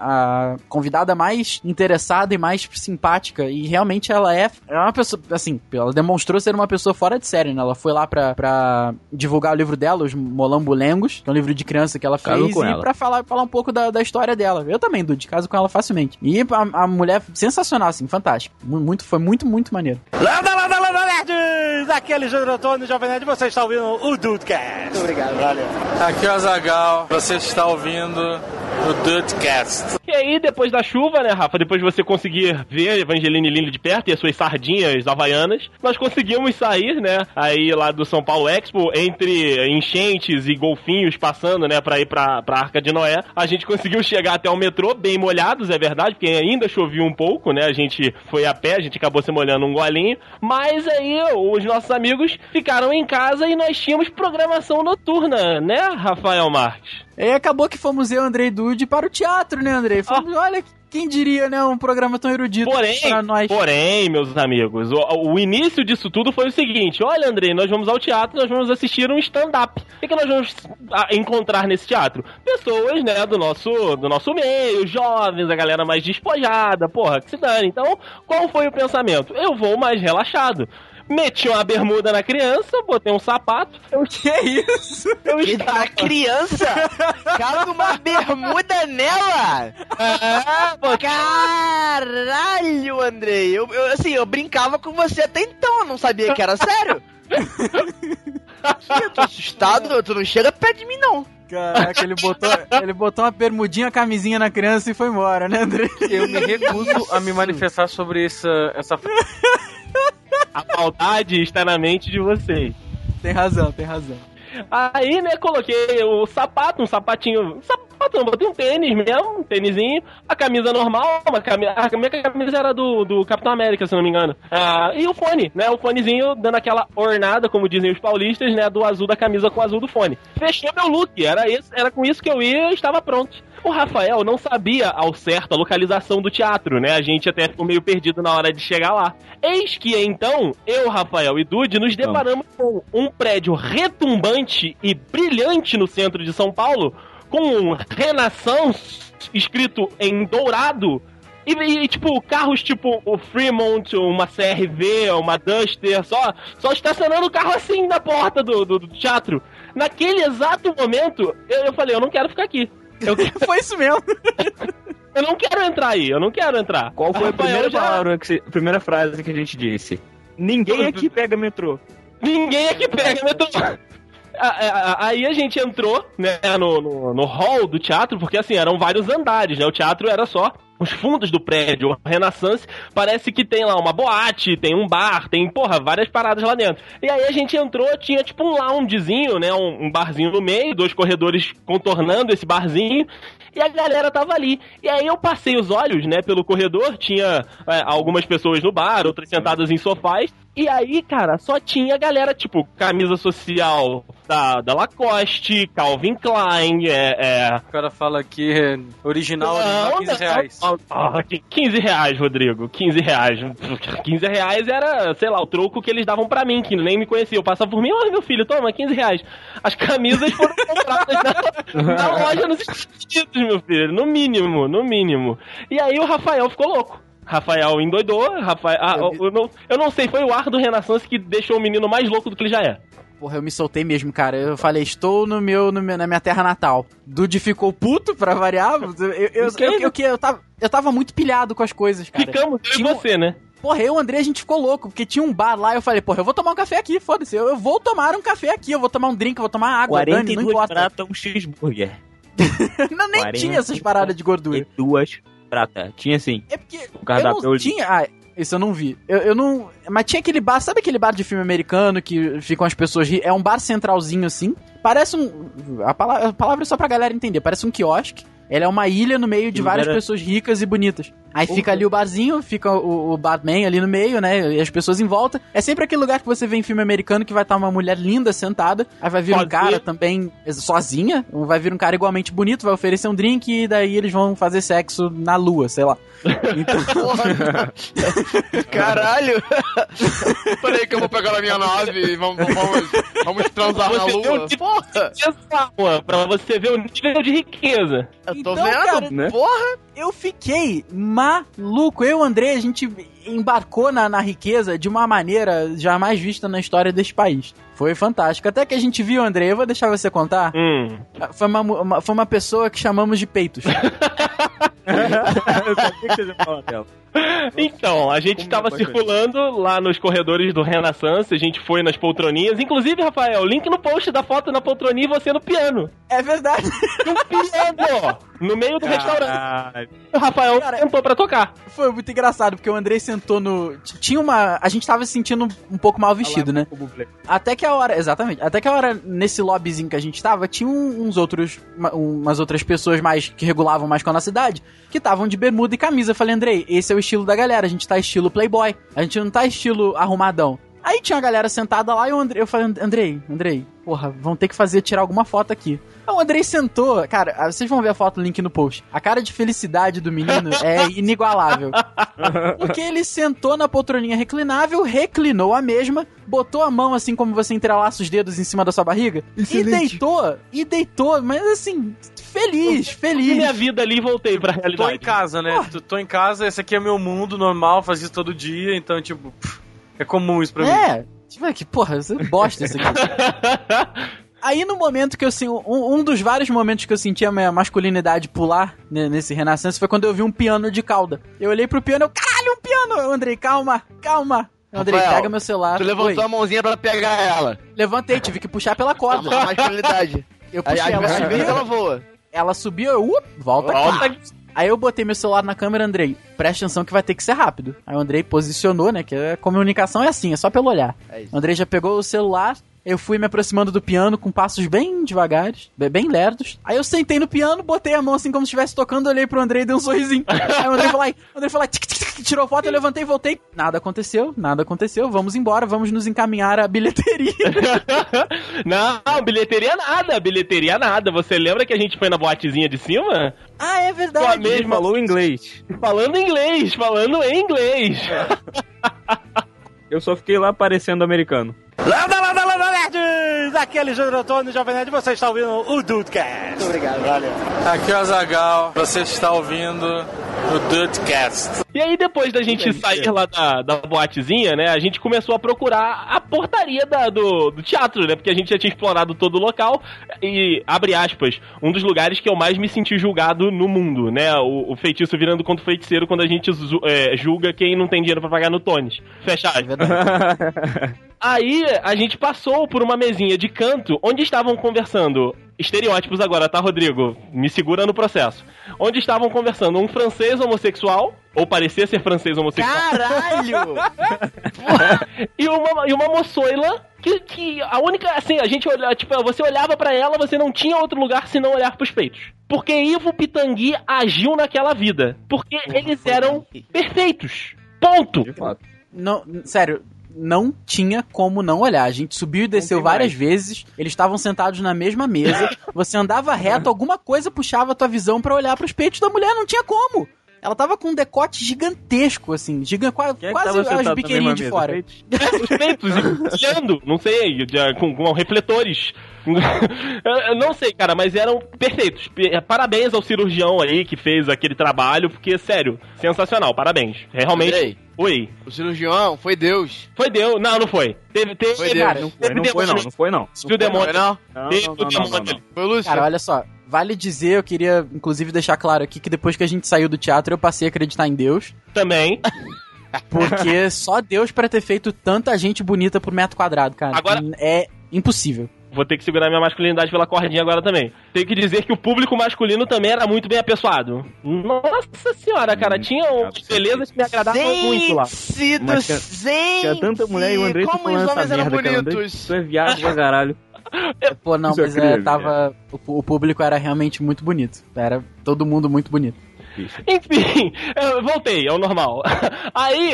a convidada mais interessada e mais simpática. E realmente ela é, é uma pessoa, assim, ela demonstrou ser uma pessoa fora de série, né? Ela foi lá pra, pra divulgar o livro dela, Os Molambulengos, que é um livro de criança que ela fez, com e ela. pra falar, falar um pouco da, da história dela. Eu também, Dude, caso com ela facilmente. E a, a mulher, sensacional, assim, fantástica. Mu- Muito, foi muito, muito maneiro. Landa, landa, landa, nerds! Aqui é Alexandre Antônio, Jovem Nerd, você está ouvindo o Dudecast. Muito obrigado. Valeu. Aqui é o Azagal, você está ouvindo o Dudecast. E aí, depois da chuva, né, Rafa? Depois de você conseguir ver Evangeline Lilly de perto e as suas sardinhas havaianas, nós conseguimos sair, né, aí lá do São Paulo Expo, entre enchentes e golfinhos passando, né, pra ir pra, pra Arca de Noé. A gente conseguiu chegar até o metrô, bem molhados, é verdade, porque ainda chovia um pouco, né? A gente foi a pé, a gente acabou se molhando um golinho. Mas aí, os nossos amigos ficaram em casa e nós tínhamos programação noturna, né, Rafael Marques? E acabou que fomos eu, Andrei Dude, para o teatro, né, Andrei? Fomos, olha, quem diria, né, um programa tão erudito Porém, para nós. porém, meus amigos, o, o início disso tudo foi o seguinte: olha, Andrei, nós vamos ao teatro, nós vamos assistir um stand-up. O que, que nós vamos ah, encontrar nesse teatro? Pessoas, né, do nosso, do nosso meio, jovens, a galera mais despojada, porra, que se dane. Então, qual foi o pensamento? Eu vou mais relaxado. Meti uma bermuda na criança, botei um sapato. Eu, Que isso? eu Que estava... da criança? Cabe uma bermuda nela? Ah, pô, Caralho, Andrei. Eu, eu, assim, eu brincava com você até então, eu não sabia que era sério. eu tô assustado, tu não chega perto de mim, não. Caraca, ele botou, ele botou uma bermudinha, camisinha na criança e foi embora, né, Andrei? Eu me recuso a me manifestar sobre essa, essa a maldade está na mente de vocês. Tem razão, tem razão. Aí, né, coloquei o sapato, um sapatinho. Sapato, não, botei um tênis mesmo, um tênisinho, a camisa normal, uma camisa, a minha camisa era do, do Capitão América, se não me engano. Ah, e o fone, né? O fonezinho dando aquela ornada, como dizem os paulistas, né? Do azul da camisa com o azul do fone. Fechei meu look, era, esse, era com isso que eu ia e estava pronto. O Rafael não sabia ao certo a localização do teatro, né? A gente até ficou meio perdido na hora de chegar lá. Eis que então, eu, Rafael e Dude nos deparamos com um prédio retumbante e brilhante no centro de São Paulo, com Renaissance escrito em dourado. E, e, tipo, carros tipo o Fremont, uma CRV, uma Duster, só, só estacionando o carro assim na porta do, do, do teatro. Naquele exato momento, eu, eu falei, eu não quero ficar aqui. Eu, Foi isso mesmo. eu não quero entrar aí, eu não quero entrar. Qual foi a Rafael primeira já- palavra, que você- a primeira frase que a gente disse? Ninguém aqui pega metrô. Ninguém aqui pega metrô. A- a- Aí a gente entrou, né, no, no, no hall do teatro, porque assim, eram vários andares, né? O teatro era só os fundos do prédio. O Renaissance parece que tem lá uma boate, tem um bar, tem, porra, várias paradas lá dentro. E aí a gente entrou, tinha tipo um loungezinho, né? Um, um barzinho no meio, dois corredores contornando esse barzinho. E a galera tava ali. E aí eu passei os olhos, né, pelo corredor, tinha é, algumas pessoas no bar, outras sentadas em sofás. E aí, cara, só tinha galera, tipo, camisa social da, da Lacoste, Calvin Klein, é. é... O cara fala aqui, é, original, original 15 reais. não, ah, 15 reais, Rodrigo. 15 reais. 15 reais era, sei lá, o troco que eles davam pra mim, que nem me conhecia. Eu passava por mim, olha meu filho, toma, 15 reais. As camisas foram compradas na, na loja nos Estados Unidos, meu filho. No mínimo, no mínimo. E aí o Rafael ficou louco. Rafael endoidou, Rafael. ah, eu, não, eu não sei, foi o ar do Renaissance que deixou o menino mais louco do que ele já é. Porra, eu me soltei mesmo, cara. Eu falei, estou no meu, no meu- na minha terra natal. Dude ficou puto pra variar. Eu, eu, eu, eu, eu, eu tava, eu tava muito pilhado com as coisas, cara. Ficamos, eu e Tinha um- você, né? Porra, eu e o André, a gente ficou louco, porque tinha um bar lá, eu falei, porra, eu vou tomar um café aqui, foda-se, eu, eu vou tomar um café aqui, eu vou tomar um drink, eu vou tomar água, Dani, não 42 importa. prata, um cheeseburger. não, nem 40. tinha essas paradas de gordura. E duas prata. Tinha sim. É porque O cardápio eu tinha... Ah, Isso eu não vi. Eu, eu não. Mas tinha aquele bar, sabe aquele bar de filme americano que ficam as pessoas. ri- É um bar centralzinho assim. Parece um. A palavra, a palavra é só pra galera entender. Parece um quiosque. Ele é uma ilha no meio de várias é- pessoas ricas e bonitas. Aí fica ali o barzinho, fica o, o barman ali no meio, né? E as pessoas em volta. É sempre aquele lugar que você vê em filme americano que vai estar uma mulher linda sentada. Aí vai vir um Sozinha. cara também sozinha. Vai vir um cara igualmente bonito, vai oferecer um drink e daí eles vão fazer sexo na lua, sei lá. Então, Porra. Caralho. Peraí que eu vou pegar na minha nave e vamos, vamos, vamos transar na Você lua. deu de- Porra. Essa, pra você ver o nível de riqueza. Eu tô Então, vendo, cara, né? porra. eu fiquei maluco. Eu e o André, a gente embarcou na, na riqueza de uma maneira jamais vista na história deste país. Foi fantástico. Até que a gente viu, André, eu vou deixar você contar. Hum. Foi uma, uma- foi uma pessoa que chamamos de peitos. eu sabia que você ia falar dela. Então, a gente Como tava é circulando lá nos corredores do Renaissance, a gente foi nas poltroninhas. Inclusive, Rafael, link no post da foto na poltroninha e você no piano. É verdade. No piano! No meio do restaurante. Caralho. O Rafael Cara, sentou pra tocar. Foi muito engraçado, porque o Andrei sentou no. Tinha uma. A gente tava se sentindo um pouco mal vestido, né? Até que a hora, exatamente, até que a hora, nesse lobbyzinho que a gente tava, tinha uns outros, uma- umas outras pessoas mais, que regulavam mais com a nossa idade, que estavam de bermuda e camisa. Eu falei, Andrei, esse é o estilo da galera, a gente tá estilo playboy, a gente não tá estilo arrumadão. Aí tinha a galera sentada lá e o Andrei, eu falei, Andrei, Andrei, porra, vão ter que fazer, tirar alguma foto aqui. Aí o Andrei sentou, cara, ah, vocês vão ver a foto, link no post. A cara de felicidade do menino é inigualável. Porque ele sentou na poltroninha reclinável, reclinou a mesma, botou a mão assim como você entrelaça os dedos em cima da sua barriga e deitou, e deitou, mas assim, feliz, E feliz. minha vida ali e voltei pra Tô realidade. em casa, né? Tô, tô em casa, esse aqui é meu mundo normal, faz isso todo dia, então, tipo, pff, é comum isso pra mim. É, tipo, que porra, você bosta isso aqui. Aí no momento que eu assim, um, um dos vários momentos que eu senti a minha masculinidade pular né, nesse Renascença foi quando eu vi um piano de cauda. Eu olhei pro piano, eu, caralho, um piano! Eu, Andrei, calma, calma. Eu, Andrei, Rafael, pega meu celular. Tu levantou Oi. a mãozinha pra pegar ela. Levantei, tive que puxar pela A corda. masculinidade. Eu Aí, puxei às, ela, vezes- às vezes subiu, ela voa. ela subiu, eu, uh, volta aqui. Aí eu botei meu celular na câmera, Andrei, presta atenção que vai ter que ser rápido. Aí o Andrei posicionou, né, que a comunicação é assim, é só pelo olhar. É Andrei já pegou o celular, eu fui me aproximando do piano com passos bem devagares, be- bem lerdos. Aí eu sentei no piano, botei a mão assim como se estivesse tocando, olhei pro Andrei e dei um sorrisinho. Aí o Andrei falou, Andrei falou, aí, tic, tic, tic, tirou foto, eu levantei e voltei. Nada aconteceu, nada aconteceu, vamos embora, vamos nos encaminhar à bilheteria. Não, bilheteria nada, bilheteria nada. Você lembra que a gente foi na boatezinha de cima? ah, é Com a verdade. mesma- Ele falou inglês. Falando inglês, falando em inglês. Eu só fiquei lá parecendo americano. Landa, landa, landa, nerds! Aqui é Alexandre Antônio, Jovem Nerd, você está ouvindo o Dudecast. Muito obrigado. Valeu. Aqui é o Zagal, você está ouvindo o Dudecast. E aí, depois da gente sair lá da, da boatezinha, né, a gente começou a procurar a portaria da- do, do teatro, né? Porque a gente já tinha explorado todo o local e, abre aspas, um dos lugares que eu mais me senti julgado no mundo, né? O, o feitiço virando contra o feiticeiro quando a gente é, julga quem não tem dinheiro pra pagar no Tones. Fecha É aspas. Aí a gente passou por uma mesinha de canto onde estavam conversando. Estereótipos agora, tá, Rodrigo? Me segura no processo. Onde estavam conversando um francês homossexual, ou parecia ser francês homossexual, Caralho! e uma, e uma moçoila que, que a única. Assim, a gente olhava, tipo, você olhava pra ela, você não tinha outro lugar senão olhar pros peitos. Porque Ivo Pitangui agiu naquela vida. Porque eles eram perfeitos. Ponto. De fato. Não, sério, não tinha como não olhar. A gente subiu e desceu várias mais. vezes. Eles estavam sentados na mesma mesa. Você andava reto, alguma coisa puxava a tua visão pra olhar pros peitos da mulher, não tinha como. Ela tava com um decote gigantesco, assim, giga, quase, Quem é quase as biqueirinhas de mesa? fora. Os peitos brilhando, não sei, com, com refletores. Eu- não sei, cara, mas eram perfeitos. P- Parabéns ao cirurgião aí que fez aquele trabalho, porque, sério, sensacional, parabéns. Realmente. Andrei, Oi. o cirurgião foi Deus. Foi Deus. Não, não foi. Teve, teve, Foi Deus. cara, Não foi, teve não foi não, demônio. não foi não. Viu o demônio? Foi não? Não, não, o não. Foi o Lúcio. Cara, olha só, vale dizer, eu queria inclusive deixar claro aqui que depois que a gente saiu do teatro, eu passei a acreditar em Deus. Também. Porque só Deus pra ter feito tanta gente bonita por metro quadrado, cara. Agora- É impossível. Vou ter que segurar minha masculinidade pela cordinha agora também. Tenho que dizer que o público masculino também era muito bem apessoado. Nossa senhora, cara, tinha um belezas que me agradavam muito lá. Gente do tinha- gente! Tinha tanta mulher e o André tá Como os homens essa eram merda, bonitos! tu é viado pra caralho. Pô, não, Isso é mas é, tava. O, o público era realmente muito bonito. Era todo mundo muito bonito. Enfim, eu voltei ao normal. Aí,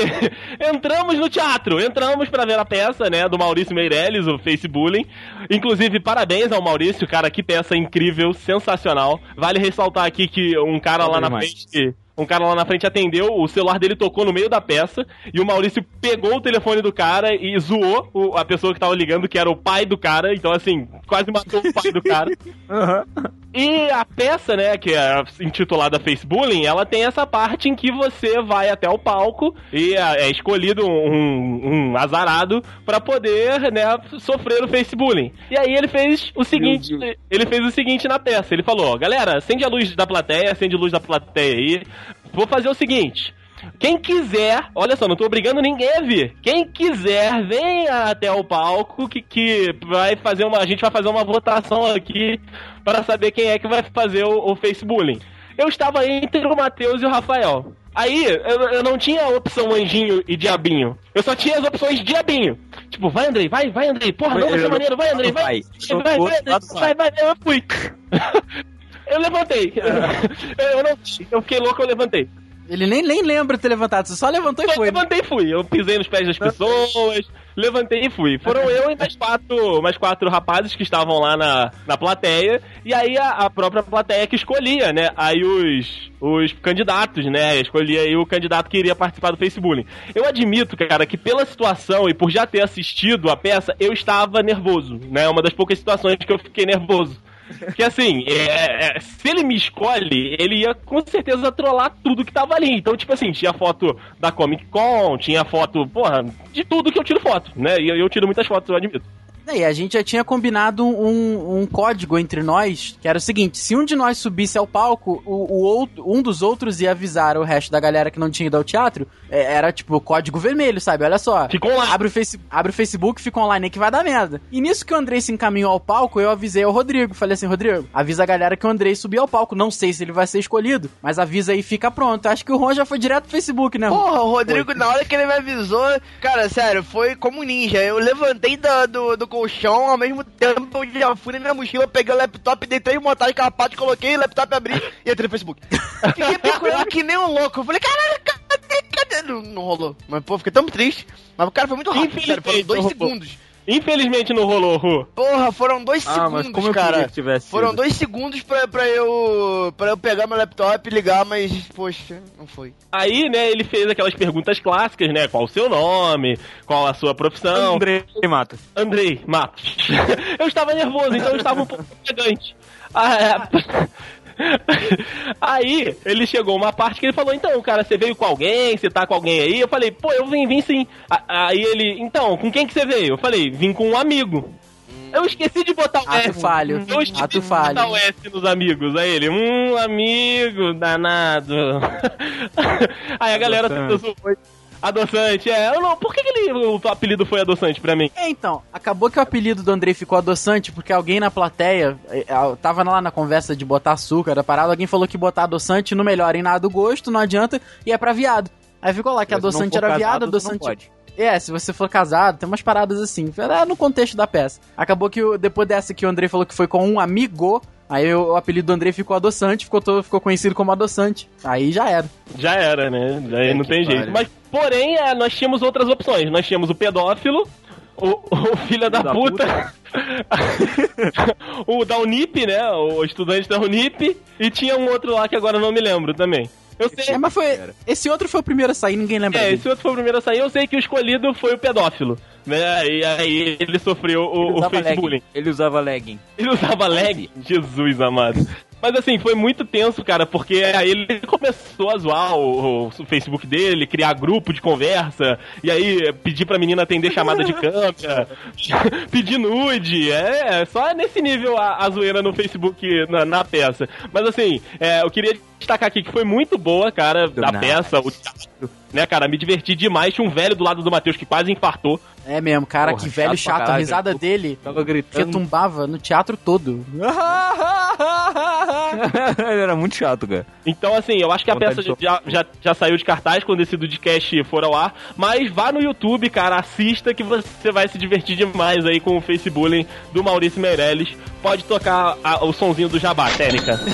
entramos no teatro, entramos pra ver a peça, né, do Maurício Meirelles, o Face Bullying. Inclusive, parabéns ao Maurício, cara, que peça incrível, sensacional. Vale ressaltar aqui que um cara lá na frente. Um cara lá na frente atendeu, o celular dele tocou no meio da peça e o Maurício pegou o telefone do cara e zoou o- a pessoa que tava ligando, que era o pai do cara. Então, assim, quase matou o pai do cara. E a peça, né, que é intitulada Face Bullying, ela tem essa parte em que você vai até o palco e é é escolhido um, um azarado pra poder, né, sofrer o Face Bullying. E aí ele fez o seguinte, ele fez o seguinte na peça, ele falou, galera, acende a luz da plateia, acende a luz da plateia aí, vou fazer o seguinte... Quem quiser, olha só, não tô obrigando ninguém a vir. Quem quiser, venha até o palco que, que vai fazer uma. A gente vai fazer uma votação aqui para saber quem é que vai fazer o, o Face Bullying. Eu estava entre o Matheus e o Rafael. Aí, eu, eu não tinha a opção anjinho e diabinho. Eu só tinha as opções diabinho. Tipo, vai Andrei, vai, vai Andrei. Porra, não vai ser maneiro, vai Andrei, vai. Vai, vai, vai, Andrei, vai, vai, eu fui. Eu levantei. Eu não. Eu fiquei louco, eu levantei. Ele nem, nem lembra de ter levantado, você só levantou e Eu foi. né? levantei e fui. Eu pisei nos pés das pessoas, levantei e fui. Foram eu e mais quatro, mais quatro rapazes que estavam lá na, na plateia. E aí a, a própria plateia que escolhia, né? Aí os, os candidatos, né? Escolhia aí o candidato que iria participar do Facebook. Eu admito, cara, que pela situação e por já ter assistido a peça, eu estava nervoso, né? Uma das poucas situações que eu fiquei nervoso. Que assim, é, é, se ele me escolhe, ele ia com certeza trollar tudo que tava ali. Então, tipo assim, tinha foto da Comic Con, tinha foto, porra, de tudo que eu tiro foto, né? E eu, eu tiro muitas fotos, eu admito. E a gente já tinha combinado um, um código entre nós, que era o seguinte: se um de nós subisse ao palco, o, o outro, um dos outros ia avisar o resto da galera que não tinha ido ao teatro. É, era tipo código vermelho, sabe? Olha só. Fica online. Abre o, face, abre o Facebook, fica online aí que vai dar merda. E nisso que o Andrei se encaminhou ao palco, eu avisei ao Rodrigo. Falei assim: Rodrigo, avisa a galera que o Andrei subiu ao palco. Não sei se ele vai ser escolhido, mas avisa aí e fica pronto. Acho que o Ron já foi direto pro Facebook, né? Porra, o Rodrigo, na hora que ele me avisou, cara, sério, foi como ninja. Eu levantei da- do, do colchão, ao mesmo tempo eu já fui na minha mochila, peguei o laptop, deitei em montagem carpado, coloquei o laptop, abri e entrei no Facebook. Fiquei procurando que nem um louco. Eu falei, caralho, cadê, cadê? Não, não rolou. Mas, pô, fiquei tão triste. Mas o cara foi muito rápido, sério, foram dois rolou. Infelizmente não rolou, Ru. Porra, foram dois Ah, mas segundos, como eu queria cara. que tivesse Foram sido. dois segundos pra, pra eu. pra eu pegar meu laptop e ligar, mas, poxa, não foi. Aí, né, ele fez aquelas perguntas clássicas, né? Qual o seu nome? Qual a sua profissão? André Matos. Andrei Matos. eu estava nervoso, então eu estava um pouco ofegante. Ah, é. Aí, ele chegou uma parte que ele falou, então, cara, você veio com alguém? Você tá com alguém aí? Eu falei, pô, eu vim, vim sim. A- Aí ele, então, com quem que você veio? Eu falei, vim com um amigo. Eu esqueci de botar o Ato S. falho. Eu esqueci Ato de falho. botar o S nos amigos. Aí ele, um amigo danado. Aí a galera tentou zoar. Adoçante, é. Eu não, por que, que ele, o apelido foi adoçante pra mim? É, então, acabou que o apelido do Andrei ficou adoçante porque alguém na plateia, eh, eh, tava lá na conversa de botar açúcar, da parada, alguém falou que botar adoçante não melhora em nada o gosto, não adianta, e é pra viado. Aí ficou lá que adoçante era casado, viado, adoçante. pode. É, se você for casado, tem umas paradas assim. Era no contexto da peça. Acabou que depois dessa que o Andrei falou que foi com um amigo, aí o, o apelido do Andrei ficou adoçante, ficou, todo- ficou conhecido como adoçante. Aí já era. Já era, né? Aí não tem jeito. Mas, porém, é, nós tínhamos outras opções. Nós tínhamos o pedófilo, o, o filho da, da puta, o da Unip, né? O estudante da Unip, e tinha um outro lá que agora eu não me lembro também. Eu sei. É, mas foi. Esse outro foi o primeiro a sair, ninguém lembra É, dele. esse outro foi o primeiro a sair. Eu sei que o escolhido foi o pedófilo. Né? E aí ele sofreu o, Ele o. Ele usava legging. Ele usava lag? Jesus amado. Mas assim, foi muito tenso, cara, porque aí ele começou a zoar o, o Facebook dele, criar grupo de conversa, e aí pedir pra menina atender chamada de câmera, pedir nude, é, só nesse nível a, a zoeira no Facebook na, na peça. Mas assim, é, eu queria destacar aqui que foi muito boa, cara, Do a peça, o teatro, né, cara, me diverti demais. Tinha um velho do lado do Matheus que quase infartou, É mesmo, cara, Porra, que velho chato chato. A caralho, risada dele Tava gritando. retumbava no teatro todo. Ele era muito chato, cara. Então, assim, eu acho que a Vontade peça de já, já, já saiu de cartaz quando esse Dudcast for ao ar. Mas vá no YouTube, cara, assista que você vai se divertir demais aí com o Facebook do Maurício Meirelles. Pode tocar a- o sonzinho do Jabá, técnica.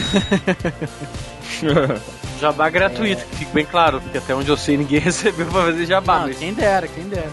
Jabá gratuito, que fique bem claro, porque até onde eu sei ninguém recebeu pra fazer jabá. Não, mas quem dera, quem dera.